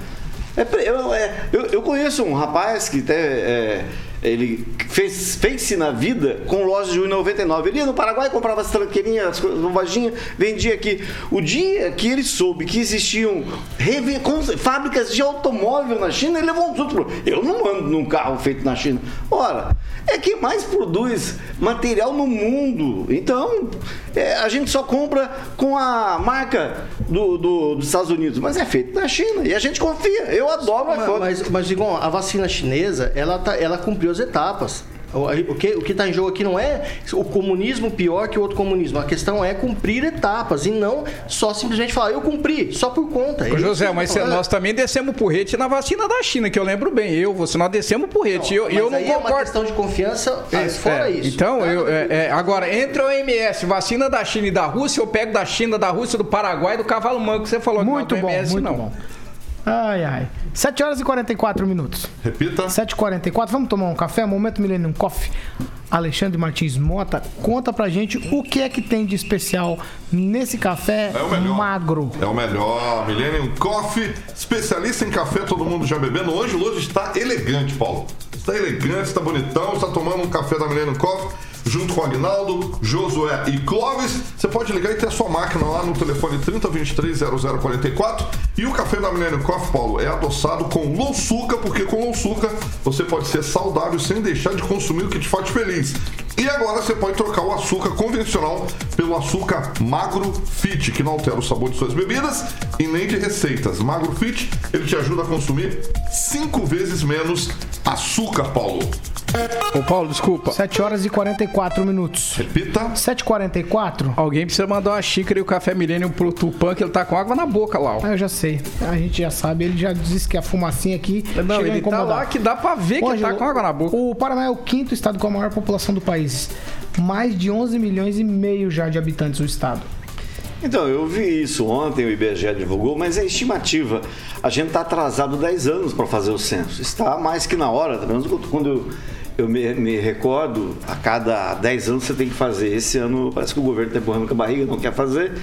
É eu, é- eu- eu conheço um rapaz que até Ele fez, fez-se na vida com lojas de 1,99. Ele ia no Paraguai, comprava as tranqueirinhas, as novaginhas, vendia aqui. O dia que ele soube que existiam fábricas de automóvel na China, ele levou um susto. Eu não ando num carro feito na China. Ora, é quem mais produz material no mundo. Então, é, a gente só compra com a marca do, do- dos Estados Unidos, mas é feito na China. E a gente confia. Eu adoro o Mas, mas, mas Igor, a vacina chinesa, ela, tá, ela cumpriu as etapas. O, que o que está em jogo aqui não é o comunismo pior que o outro comunismo. A questão é cumprir etapas e não só simplesmente falar, eu cumpri, só por conta. É Ô, José, mas nós também descemos porrete na vacina da China, que eu lembro bem. Eu, você, nós descemos porrete. E eu, e Mas eu não aí é uma concordo. questão de confiança Isso, fora é. isso. Então, eu, é, é, agora, entre o MS, vacina da China e da Rússia, eu pego da China, da Rússia, do Paraguai, do cavalo manco que você falou. Muito que não, bom, MS, muito não. bom. Ai, ai. 7 horas e 44 minutos. Repita. 7h44. Vamos tomar um café? Momento Millennium Coffee. Alexandre Martins Mota, conta pra gente o que é que tem de especial nesse café É magro. É o melhor. Millennium Coffee, especialista em café, todo mundo já bebendo. Hoje o hoje está elegante, Paulo. Está elegante, está bonitão, está tomando um café da Millennium Coffee. Junto com o Aguinaldo, Josué e Clóvis. Você pode ligar e ter a sua máquina lá no telefone 3023-0044. E o café da Millennium Coffee, Paulo, é adoçado com louçuca, porque com louçuca você pode ser saudável sem deixar de consumir o que te faz feliz. E agora você pode trocar o açúcar convencional pelo açúcar Magro Fit, que não altera o sabor de suas bebidas e nem de receitas. Magro Fit, ele te ajuda a consumir cinco vezes menos açúcar, Paulo. Ô, Paulo, desculpa. 7 horas e 44 minutos. Repita. 7h44. Alguém precisa mandar uma xícara e o café Milênio pro Tupã, que ele tá com água na boca lá. ó. Ah, eu já sei. A gente já sabe. Ele já disse que a fumacinha aqui. Não, chega a ele tá incomodar. lá que dá pra ver que Ô, ele tá Ângelo, com água na boca. O Paraná é o quinto estado com a maior população do país. Mais de 11 milhões e meio já de habitantes do estado. Então, eu vi isso ontem, o IBGE divulgou, mas é estimativa. A gente está atrasado 10 anos para fazer o censo. Está mais que na hora, pelo menos quando eu, eu me, me recordo, a cada 10 anos você tem que fazer. Esse ano parece que o governo está empurrando com a barriga, não quer fazer.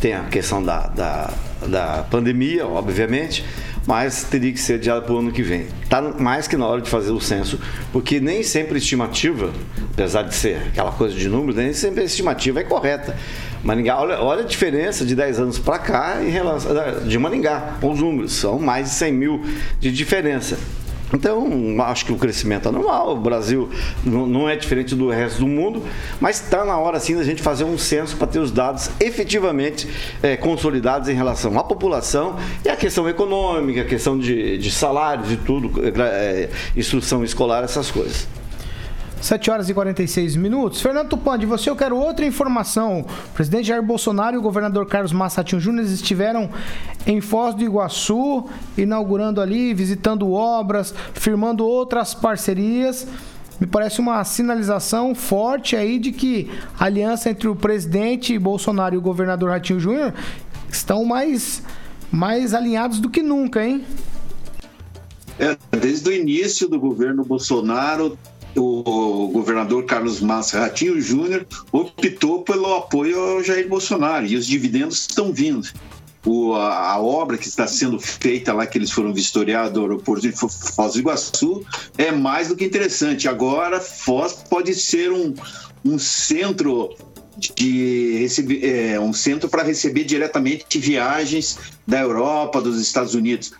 Tem a questão da, da, da pandemia, obviamente, mas teria que ser adiado para o ano que vem. Está mais que na hora de fazer o censo, porque nem sempre estimativa, apesar de ser aquela coisa de número, nem sempre a estimativa é correta. Maringá, olha, olha a diferença de 10 anos para cá em relação de Maringá, com os números, são mais de 100 mil de diferença. Então, acho que o crescimento é normal. O Brasil não é diferente do resto do mundo, mas está na hora sim da gente fazer um censo para ter os dados efetivamente eh, consolidados em relação à população e à questão econômica, a questão de, de salários e tudo, eh, instrução escolar, essas coisas. 7 horas e 46 minutos. Fernando Tupan, de você eu quero outra informação. O presidente Jair Bolsonaro e o governador Carlos Massatinho Júnior estiveram em Foz do Iguaçu, inaugurando ali, visitando obras, firmando outras parcerias. Me parece uma sinalização forte aí de que a aliança entre o presidente Bolsonaro e o governador Ratinho Júnior estão mais, mais alinhados do que nunca, hein? É, desde o início do governo Bolsonaro, o governador Carlos Massa Ratinho Júnior optou pelo apoio ao Jair Bolsonaro e os dividendos estão vindo. O, a, a obra que está sendo feita lá, que eles foram vistoriar do aeroporto de Fo- Foz do Iguaçu, é mais do que interessante. Agora, Foz pode ser um, um centro de receber, é, um centro para receber diretamente viagens da Europa, dos Estados Unidos.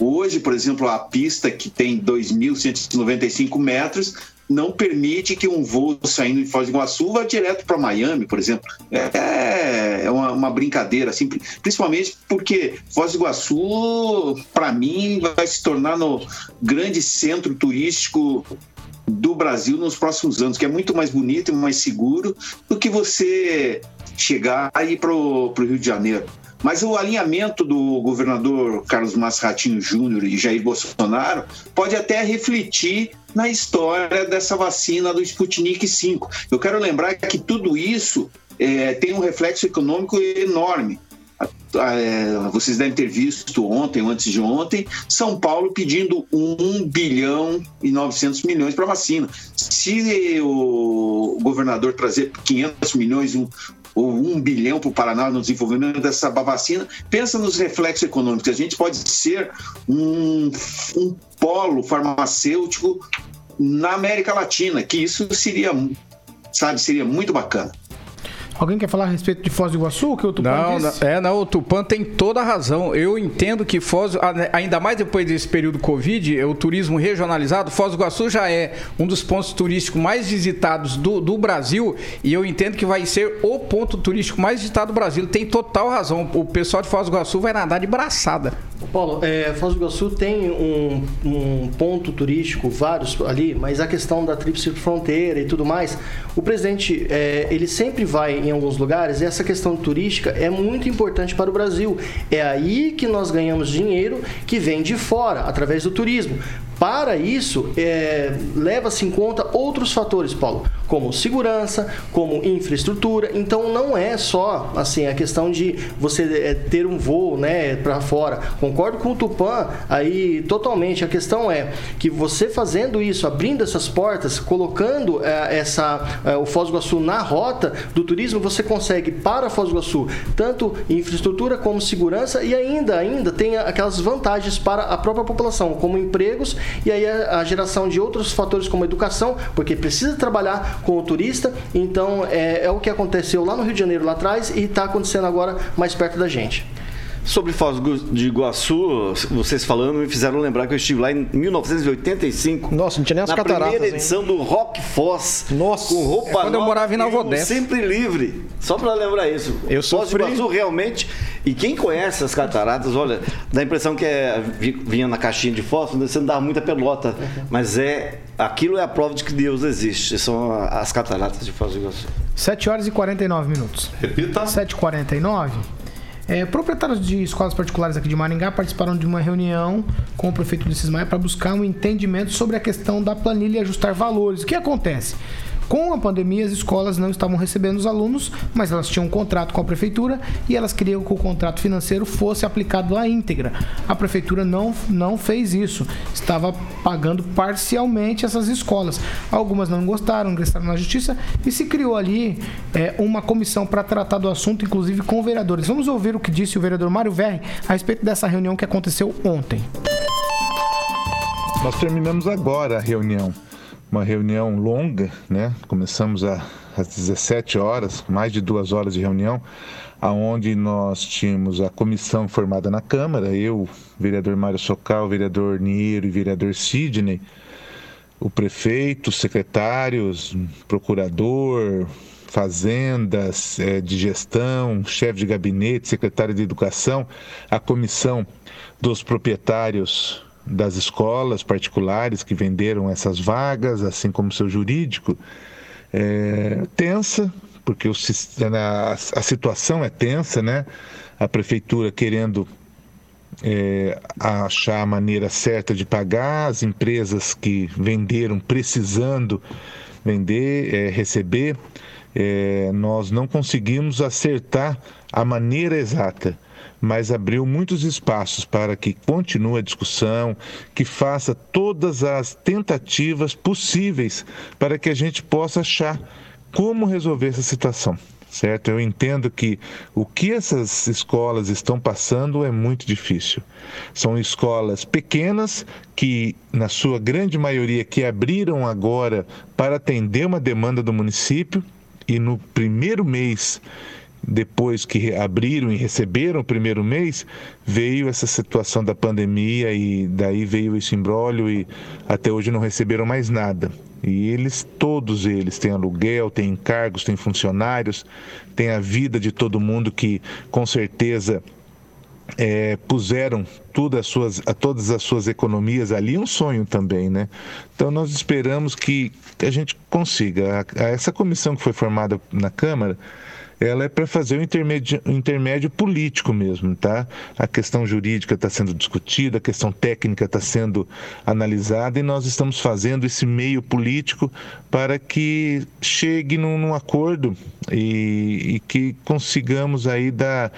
Hoje, por exemplo, a pista que tem 2.195 metros não permite que um voo saindo de Foz do Iguaçu vá direto para Miami, por exemplo. É, é uma, uma brincadeira, assim, pri- principalmente porque Foz do Iguaçu, para mim, vai se tornar no grande centro turístico do Brasil nos próximos anos, que é muito mais bonito e mais seguro do que você chegar aí para o Rio de Janeiro. Mas o alinhamento do governador Carlos Massa Ratinho Júnior e Jair Bolsonaro pode até refletir na história dessa vacina do Sputnik V. Eu quero lembrar que tudo isso eh, tem um reflexo econômico enorme. É, vocês devem ter visto ontem ou antes de ontem, São Paulo pedindo 1 bilhão e 900 milhões para vacina. Se o governador trazer 500 milhões ou 1 bilhão para o Paraná no desenvolvimento dessa vacina, pensa nos reflexos econômicos. A gente pode ser um, um polo farmacêutico na América Latina, que isso seria, sabe, seria muito bacana. Alguém quer falar a respeito de Foz do Iguaçu? Que o Tupã Não, disse? não, é, não, o Tupã tem toda a razão. Eu entendo que Foz, a- ainda mais depois desse período Covid, é o turismo regionalizado, Foz do Iguaçu já é um dos pontos turísticos mais visitados do, do Brasil e eu entendo que vai ser o ponto turístico mais visitado do Brasil. Tem total razão. O pessoal de Foz do Iguaçu vai nadar de braçada. Paulo, é, Foz do Iguaçu tem um, um ponto turístico, vários ali, mas a questão da tríplice fronteira e tudo mais, o presidente, é, ele sempre vai em alguns lugares essa questão turística é muito importante para o Brasil. É aí que nós ganhamos dinheiro que vem de fora, através do turismo. Para isso, é, leva-se em conta outros fatores, Paulo, como segurança, como infraestrutura. Então, não é só assim a questão de você é, ter um voo, né, para fora. Concordo com o Tupã aí totalmente. A questão é que você fazendo isso, abrindo essas portas, colocando é, essa é, o Foz do Iguaçu na rota do turismo, você consegue para Foz do Iguaçu tanto infraestrutura como segurança e ainda ainda tem aquelas vantagens para a própria população, como empregos e aí a, a geração de outros fatores como educação, porque precisa trabalhar com o turista. Então é, é o que aconteceu lá no Rio de Janeiro lá atrás e está acontecendo agora mais perto da gente. Sobre Foz de Iguaçu, vocês falando me fizeram lembrar que eu estive lá em 1985. Nossa, não tinha nem as na cataratas, primeira hein? edição do Rock Foz. Nossa. Com roupa É quando eu nova morava em Nova Odessa. Sempre livre. Só para lembrar isso. Eu Foz de. Iguaçu realmente. E quem conhece as cataratas, olha, dá a impressão que é, vi- vinha na caixinha de fósforo, você não dava muita pelota. Mas é. Aquilo é a prova de que Deus existe. São as cataratas de Foz do Iguaçu. 7 horas e 49 minutos. Repita. 7h49. É, proprietários de escolas particulares aqui de Maringá participaram de uma reunião com o prefeito de Cismaia para buscar um entendimento sobre a questão da planilha e ajustar valores. O que acontece? Com a pandemia, as escolas não estavam recebendo os alunos, mas elas tinham um contrato com a prefeitura e elas queriam que o contrato financeiro fosse aplicado à íntegra. A prefeitura não, não fez isso, estava pagando parcialmente essas escolas. Algumas não gostaram, ingressaram na justiça e se criou ali é, uma comissão para tratar do assunto, inclusive com vereadores. Vamos ouvir o que disse o vereador Mário Verri a respeito dessa reunião que aconteceu ontem. Nós terminamos agora a reunião, uma reunião longa, né? Começamos a- às 17 horas, mais de duas horas de reunião, aonde nós tínhamos a comissão formada na Câmara, eu, vereador Mário Socal, vereador Niero e vereador Sidney, o prefeito, os secretários, procurador, fazendas, eh, de gestão, chefe de gabinete, secretário de educação, a comissão dos proprietários das escolas particulares que venderam essas vagas, assim como seu jurídico, é, tensa, porque o a, a situação é tensa, né? A prefeitura querendo é, achar a maneira certa de pagar, as empresas que venderam precisando vender, é, receber, é, nós não conseguimos acertar a maneira exata, mas abriu muitos espaços para que continue a discussão, que faça todas as tentativas possíveis para que a gente possa achar como resolver essa situação certo? Eu entendo que o que essas escolas estão passando é muito difícil. São escolas pequenas que, na sua grande maioria, que abriram agora para atender uma demanda do município e no primeiro mês depois que abriram e receberam o primeiro mês, veio essa situação da pandemia e daí veio esse imbróglio e até hoje não receberam mais nada. E eles, todos eles, têm aluguel, têm encargos, têm funcionários, têm a vida de todo mundo que com certeza é, puseram tudo as suas, a todas as suas economias ali, um sonho também, né? Então nós esperamos que a gente consiga. A- a- essa comissão que foi formada na Câmara, ela é para fazer o intermédio, intermédio político mesmo, tá? A questão jurídica está sendo discutida, a questão técnica está sendo analisada e nós estamos fazendo esse meio político para que chegue num, num acordo e, e que consigamos aí dar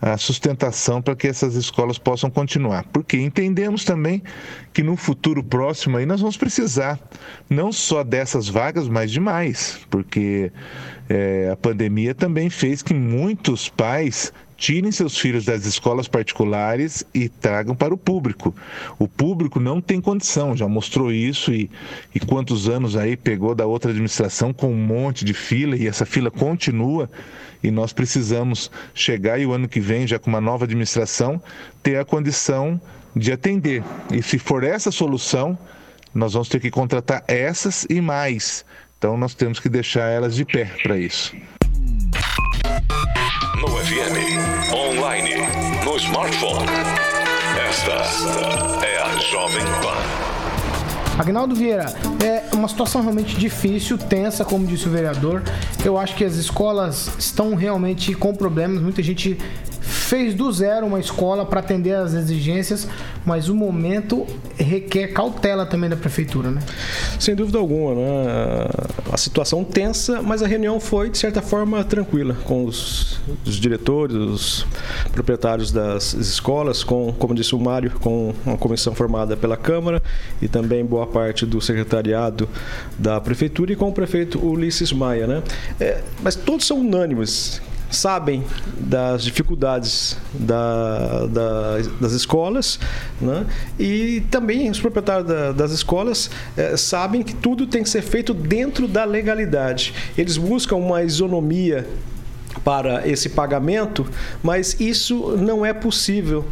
a sustentação para que essas escolas possam continuar. Porque entendemos também que no futuro próximo aí nós vamos precisar não só dessas vagas, mas de mais, porque é, a pandemia também fez que muitos pais tirem seus filhos das escolas particulares e tragam para o público. O público não tem condição, já mostrou isso e, e quantos anos aí pegou da outra administração com um monte de fila e essa fila continua e nós precisamos chegar e o ano que vem, já com uma nova administração, ter a condição de atender. E se for essa solução, nós vamos ter que contratar essas e mais. Então nós temos que deixar elas de pé para isso. No FM, online, no smartphone. Esta é a Jovem Pan. Agnaldo Vieira, é uma situação realmente difícil, tensa, como disse o vereador. Eu acho que as escolas estão realmente com problemas. Muita gente fez do zero uma escola para atender às exigências, mas o momento requer cautela também da prefeitura, né? Sem dúvida alguma, né? A situação tensa, mas a reunião foi, de certa forma, tranquila com os, os diretores, os proprietários das escolas, com, como disse o Mário, com uma comissão formada pela Câmara e também boa parte do secretariado da prefeitura e com o prefeito Ulisses Maia, né? É, mas todos são unânimes sabem das dificuldades da, da, das escolas né? e também os proprietários da, das escolas eh, sabem que tudo tem que ser feito dentro da legalidade. Eles buscam uma isonomia para esse pagamento, mas isso não é possível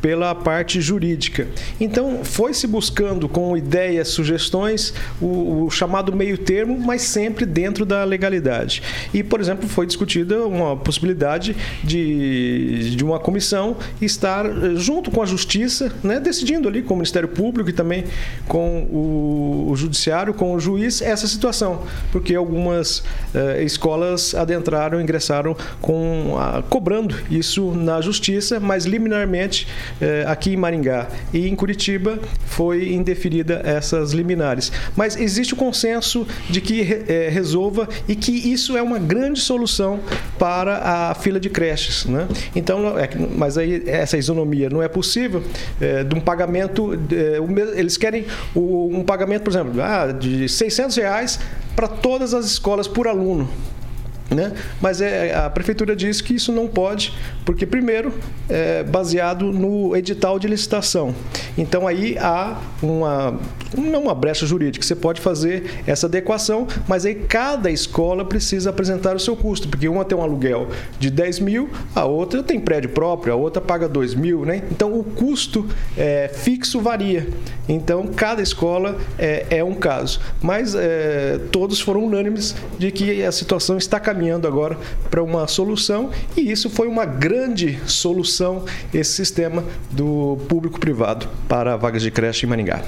pela parte jurídica. Então, foi se buscando com ideias, sugestões, o, o, chamado meio termo, mas sempre dentro da legalidade. E, por exemplo, foi discutida uma possibilidade de, de uma comissão estar eh, junto com a Justiça, né, decidindo ali com o Ministério Público e também com o, o Judiciário, com o juiz, essa situação. Porque algumas eh, escolas adentraram, ingressaram com a, cobrando isso na Justiça, mas liminarmente eh, aqui em Maringá e em Curitiba foi indeferida essas liminares. Mas existe o consenso de que eh, resolva e que isso é uma grande solução para a fila de creches. Né? Então, é, mas aí essa isonomia não é possível eh, de um pagamento. eles querem o, um pagamento, por exemplo, ah, de 600 reais para todas as escolas por aluno. Né? Mas é, a prefeitura diz que isso não pode, porque, primeiro, é baseado no edital de licitação. Então, aí há uma, não uma brecha jurídica. Você pode fazer essa adequação, mas aí cada escola precisa apresentar o seu custo, porque uma tem um aluguel de 10 mil, a outra tem prédio próprio, a outra paga 2 mil. Né? Então, o custo é, fixo varia. Então, cada escola é, é um caso. Mas é, todos foram unânimes de que a situação está caminhando caminhando agora para uma solução e isso foi uma grande solução, esse sistema do público-privado para vagas de creche em Maringá.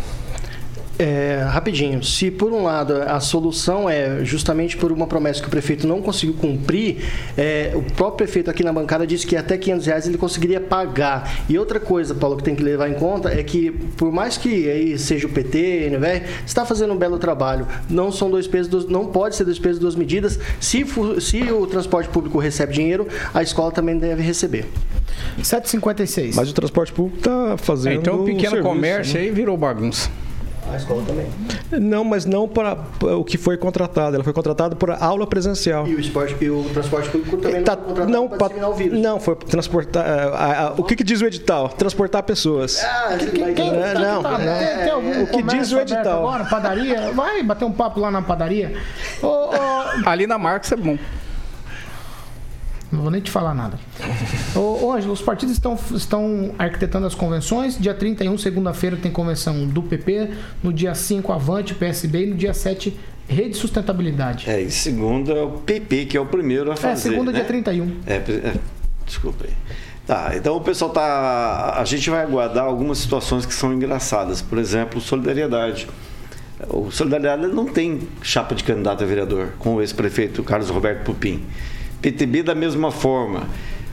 É, rapidinho, se por um lado a solução é justamente por uma promessa que o prefeito não conseguiu cumprir, é, o próprio prefeito aqui na bancada disse que até 500 reais ele conseguiria pagar. E outra coisa, Paulo, que tem que levar em conta é que por mais que aí seja o PT, NVR, está fazendo um belo trabalho. Não são dois pesos, dois, não pode ser dois pesos, duas medidas. Se, se o transporte público recebe dinheiro, a escola também deve receber. 7,56. Mas o transporte público está fazendo. É, então o pequeno serviço, comércio né? aí virou bagunça. A escola também. Não, mas não para o que foi contratado. Ela foi contratada por aula presencial. E o, esporte, e o transporte público também tá, não foi contratado não, para o vírus. Não, foi transportar. a- a- o que, que diz o edital? Transportar pessoas. Ah, É, tá- não, tá- não. tem, tem algum O que diz o edital. Agora, padaria? Vai bater um papo lá na padaria. Ô, ô, Ali na Marcos é bom. Não vou nem te falar nada. Ô, ô Ângelo, os partidos estão, estão arquitetando as convenções. Dia 31, segunda-feira, tem convenção do PP. No dia 5, Avante, PSB. E no dia 7, Rede Sustentabilidade. É, e segunda é o PP, que é o primeiro a fazer. É, segunda, né? dia 31. É, é, desculpa aí. Tá, então o pessoal tá. A gente vai aguardar algumas situações que são engraçadas. Por exemplo, solidariedade. O Solidariedade não tem chapa de candidato a vereador com o ex-prefeito Carlos Roberto Pupim. PTB da mesma forma.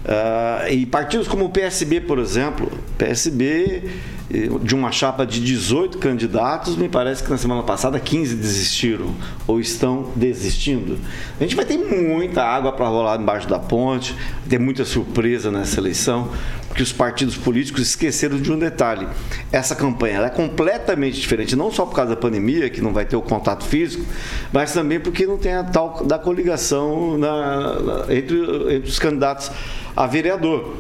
Ah, e partidos como o PSB, por exemplo, PSB de uma chapa de 18 candidatos, me parece que na semana passada 15 desistiram ou estão desistindo. A gente vai ter muita água para rolar embaixo da ponte, ter muita surpresa nessa eleição, porque os partidos políticos esqueceram de um detalhe. Essa campanha é completamente diferente, não só por causa da pandemia, que não vai ter o contato físico, mas também porque não tem a tal da coligação na- na- entre, entre os candidatos a vereador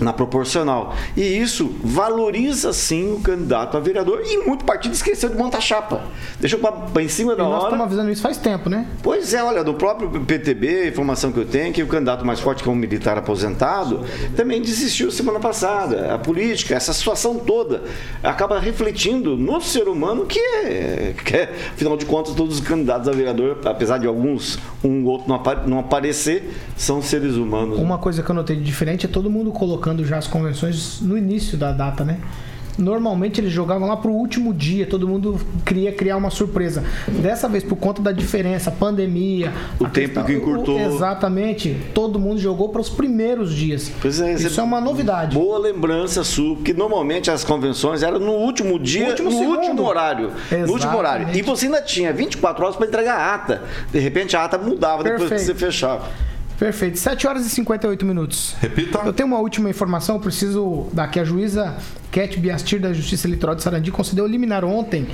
na proporcional. E isso valoriza sim o candidato a vereador e muito partido esqueceu de montar chapa. Deixou para em cima E da nós hora. estamos avisando isso faz tempo, né? Pois é, olha, do próprio PTB, a informação que eu tenho é que o candidato mais forte, que é um militar aposentado, também desistiu semana passada. A política, essa situação toda, acaba refletindo no ser humano que é, que é afinal de contas, todos os candidatos a vereador, apesar de alguns, um ou outro não, apa- não aparecer, são seres humanos. Uma coisa que eu notei de diferente é todo mundo colocando já as convenções no início da data, né? Normalmente eles jogavam lá pro último dia, todo mundo queria criar uma surpresa. Dessa vez, por conta da diferença, pandemia. O tempo que encurtou. o- exatamente. Todo mundo jogou para os primeiros dias. É, Isso é uma novidade. Boa lembrança sua, porque normalmente as convenções eram no último dia, No último no último horário. No último horário. Exatamente. E você ainda tinha 24 horas para entregar a ata. De repente a ata mudava depois que Perfeito. você fechava. Perfeito. 7 horas e 58 minutos. Repita. Eu tenho uma última informação, eu preciso dar que a juíza Cat Biastir da Justiça Eleitoral de Sarandi concedeu liminar ontem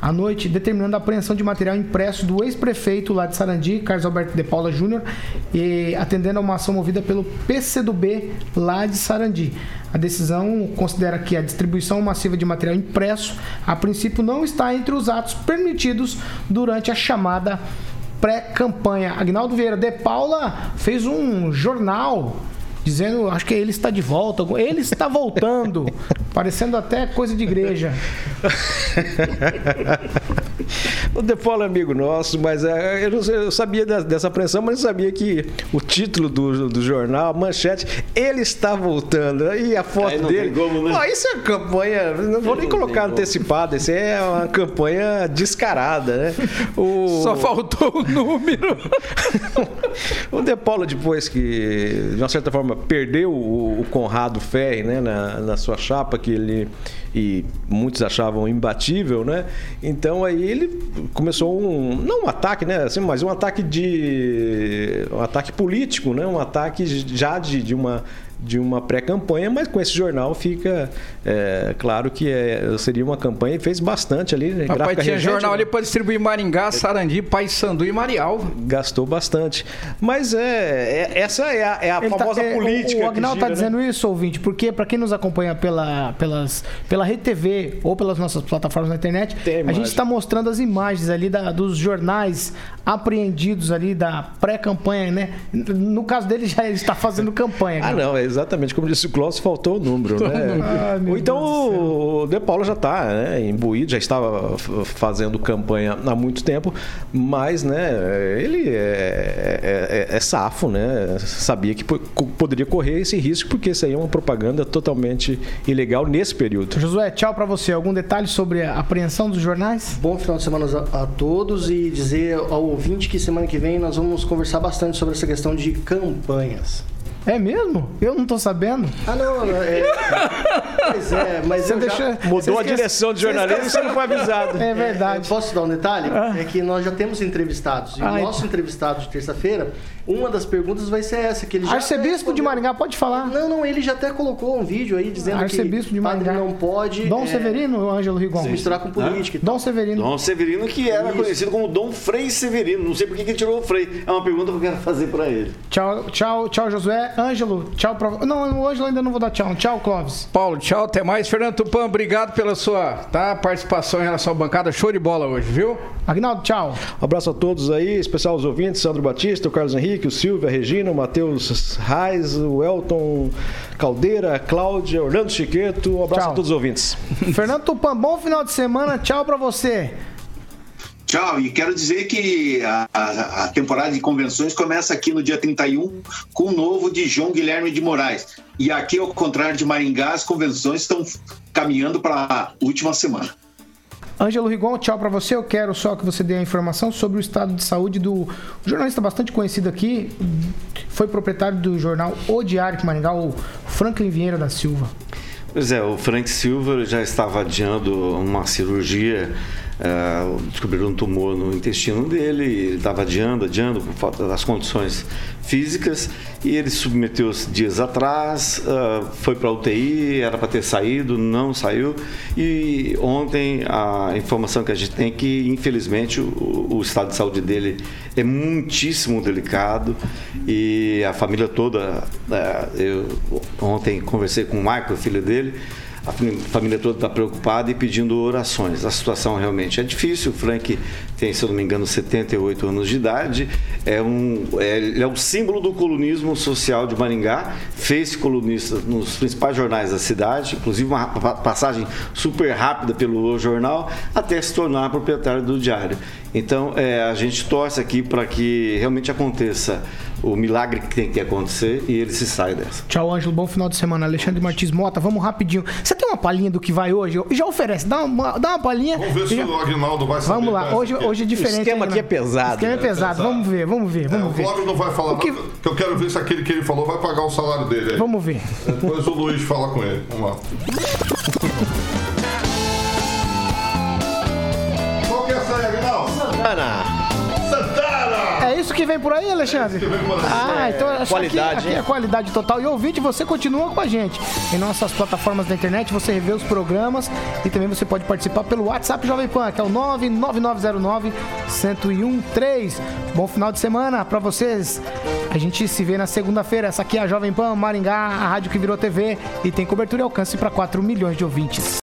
à noite, determinando a apreensão de material impresso do ex-prefeito lá de Sarandi, Carlos Alberto de Paula Júnior, e atendendo a uma ação movida pelo PCdoB lá de Sarandi. A decisão considera que a distribuição massiva de material impresso, a princípio, não está entre os atos permitidos durante a chamada pré-campanha. Agnaldo Vieira de Paula fez um jornal dizendo, acho que ele está de volta, ele está voltando, parecendo até coisa de igreja. O De Paulo é amigo nosso, mas é, eu, não sei, eu sabia da- dessa apreensão, mas não sabia que o título do, do jornal, a manchete, ele está voltando. E a foto Aí não dele. como, né? Ó, isso é campanha. Não vou nem colocar antecipada, isso é uma campanha descarada, né? O... Só faltou o número. O De Paula, depois que, de uma certa forma, perdeu o, o Conrado Ferri né, na, na sua chapa, que ele e muitos achavam imbatível, né? Então aí ele começou um não um ataque, né? Assim, mas um ataque de um ataque político, né? Um ataque já de, de uma de uma pré-campanha, mas com esse jornal fica é, claro que é, seria uma campanha e fez bastante ali. Né? Rapaz, tinha Regente, jornal né? ali para distribuir Maringá, Sarandi, Paysandu e Marialva. gastou bastante. Mas é, é- essa é a, é a tá- famosa é, o- política. O Agnaldo que está né? dizendo isso, ouvinte, porque para quem nos acompanha pela, pelas, pela Rede TV ou pelas nossas plataformas na internet, a gente está mostrando as imagens ali da- dos jornais apreendidos ali da pré-campanha, né? No caso dele, já ele está fazendo campanha. Ah, não, é exatamente como disse o Klaus, faltou o número, né? Ai, meu Ou então o De Paulo já está né, imbuído, já estava fazendo campanha há muito tempo, mas né, ele é, é- é- é safo, né? Sabia que po- poderia correr esse risco, porque isso aí é uma propaganda totalmente ilegal nesse período. Josué, tchau para você. Algum detalhe sobre a apreensão dos jornais? Bom final de semana a, a todos e dizer ao ouvinte que semana que vem nós vamos conversar bastante sobre essa questão de campanhas. É mesmo? Eu não tô sabendo. Ah, não, não é. Pois é, mas Você eu deixa- já... Mudou a direção de jornalismo e você não foi avisado. É verdade. Eu posso dar um detalhe? Ah. É que nós já temos entrevistados. E Ai. o nosso entrevistado de terça-feira, uma das perguntas vai ser essa, que ele já Arcebispo de Maringá, pode falar. Não, não, ele já até colocou um vídeo aí dizendo Arcebispo que de padre Maringá. não pode Dom é, Severino ou Ângelo Rigon? se misturar com política. Dom Severino. Dom Severino, que era conhecido como Dom Frei Severino. Não sei por que ele tirou o Frei. É uma pergunta que eu quero fazer para ele. Tchau, tchau, tchau, Josué. Ângelo, tchau pra. Não, o Ângelo ainda não vou dar tchau. Tchau, Clóvis. Paulo, tchau, até mais. Fernando Tupan, obrigado pela sua tá, participação em relação à bancada. Show de bola hoje, viu? Agnaldo, tchau. Um abraço a todos aí, especial aos ouvintes, Sandro Batista, o Carlos Henrique, o Silvio, a Regina, o Matheus Reis, o Elton Caldeira, a Cláudia, Orlando Chiqueto. Um abraço Tchau. a todos os ouvintes. Fernando Tupan, bom final de semana. Tchau pra você. Tchau, e quero dizer que a, a- a temporada de convenções começa aqui no dia 31 com o novo de João Guilherme de Moraes. E aqui, ao contrário de Maringá, as convenções estão caminhando para a última semana. Ângelo Rigon, tchau pra você. Eu quero só que você dê a informação sobre o estado de saúde do jornalista bastante conhecido aqui. Foi proprietário do jornal O Diário de Maringá, o Franklin Vieira da Silva. Pois é, o Frank Silva já estava adiando uma cirurgia, eh, descobriram um tumor no intestino dele, ele estava adiando, adiando por falta das condições físicas, e ele submeteu-se dias atrás, eh, foi para UTI, era para ter saído, não saiu, e ontem a informação que a gente tem é que, infelizmente, o, o estado de saúde dele é muitíssimo delicado, e a família toda, eh, eu ontem conversei com o Michael, filho dele, a família toda está preocupada e pedindo orações. A situação realmente é difícil. O Frank tem, se eu não me engano, 78 anos de idade. É um, é, ele é o símbolo do colunismo social de Maringá. Fez colunista nos principais jornais da cidade, inclusive uma pa- passagem super rápida pelo jornal, até se tornar proprietário do diário. Então, é, a gente torce aqui para que realmente aconteça o milagre que tem que acontecer e ele se saia dessa. Tchau, Ângelo. Bom final de semana. Alexandre Martins Mota, vamos rapidinho. Você tem uma palhinha do que vai hoje? Já oferece, dá uma, dá uma palhinha. Vamos ver se Já- o Aguinaldo vai saber. Vamos lá, hoje. Hoje é diferente. O esquema aqui é pesado, O esquema é né? pesado. Pesado. Vamos ver, vamos ver, É, vamos o ver. Clóvis não vai falar O que- nada, que eu quero ver se aquele que ele falou vai pagar o salário dele. aí. Vamos ver. Depois o Luiz fala com ele. Vamos lá. Qual que é essa aí, Aguinaldo? Ana, Santana! É isso que vem por aí, Alexandre? Ah, então acho que Qualidade, aqui, aqui é qualidade total. E ouvinte, você continua com a gente. Em nossas plataformas da internet, você revê os programas e também você pode participar pelo WhatsApp Jovem Pan, que é o 99909-1013. Bom final de semana pra vocês. A gente se vê na segunda-feira. Essa aqui é a Jovem Pan Maringá, a rádio que virou TV e tem cobertura e alcance para 4 milhões de ouvintes.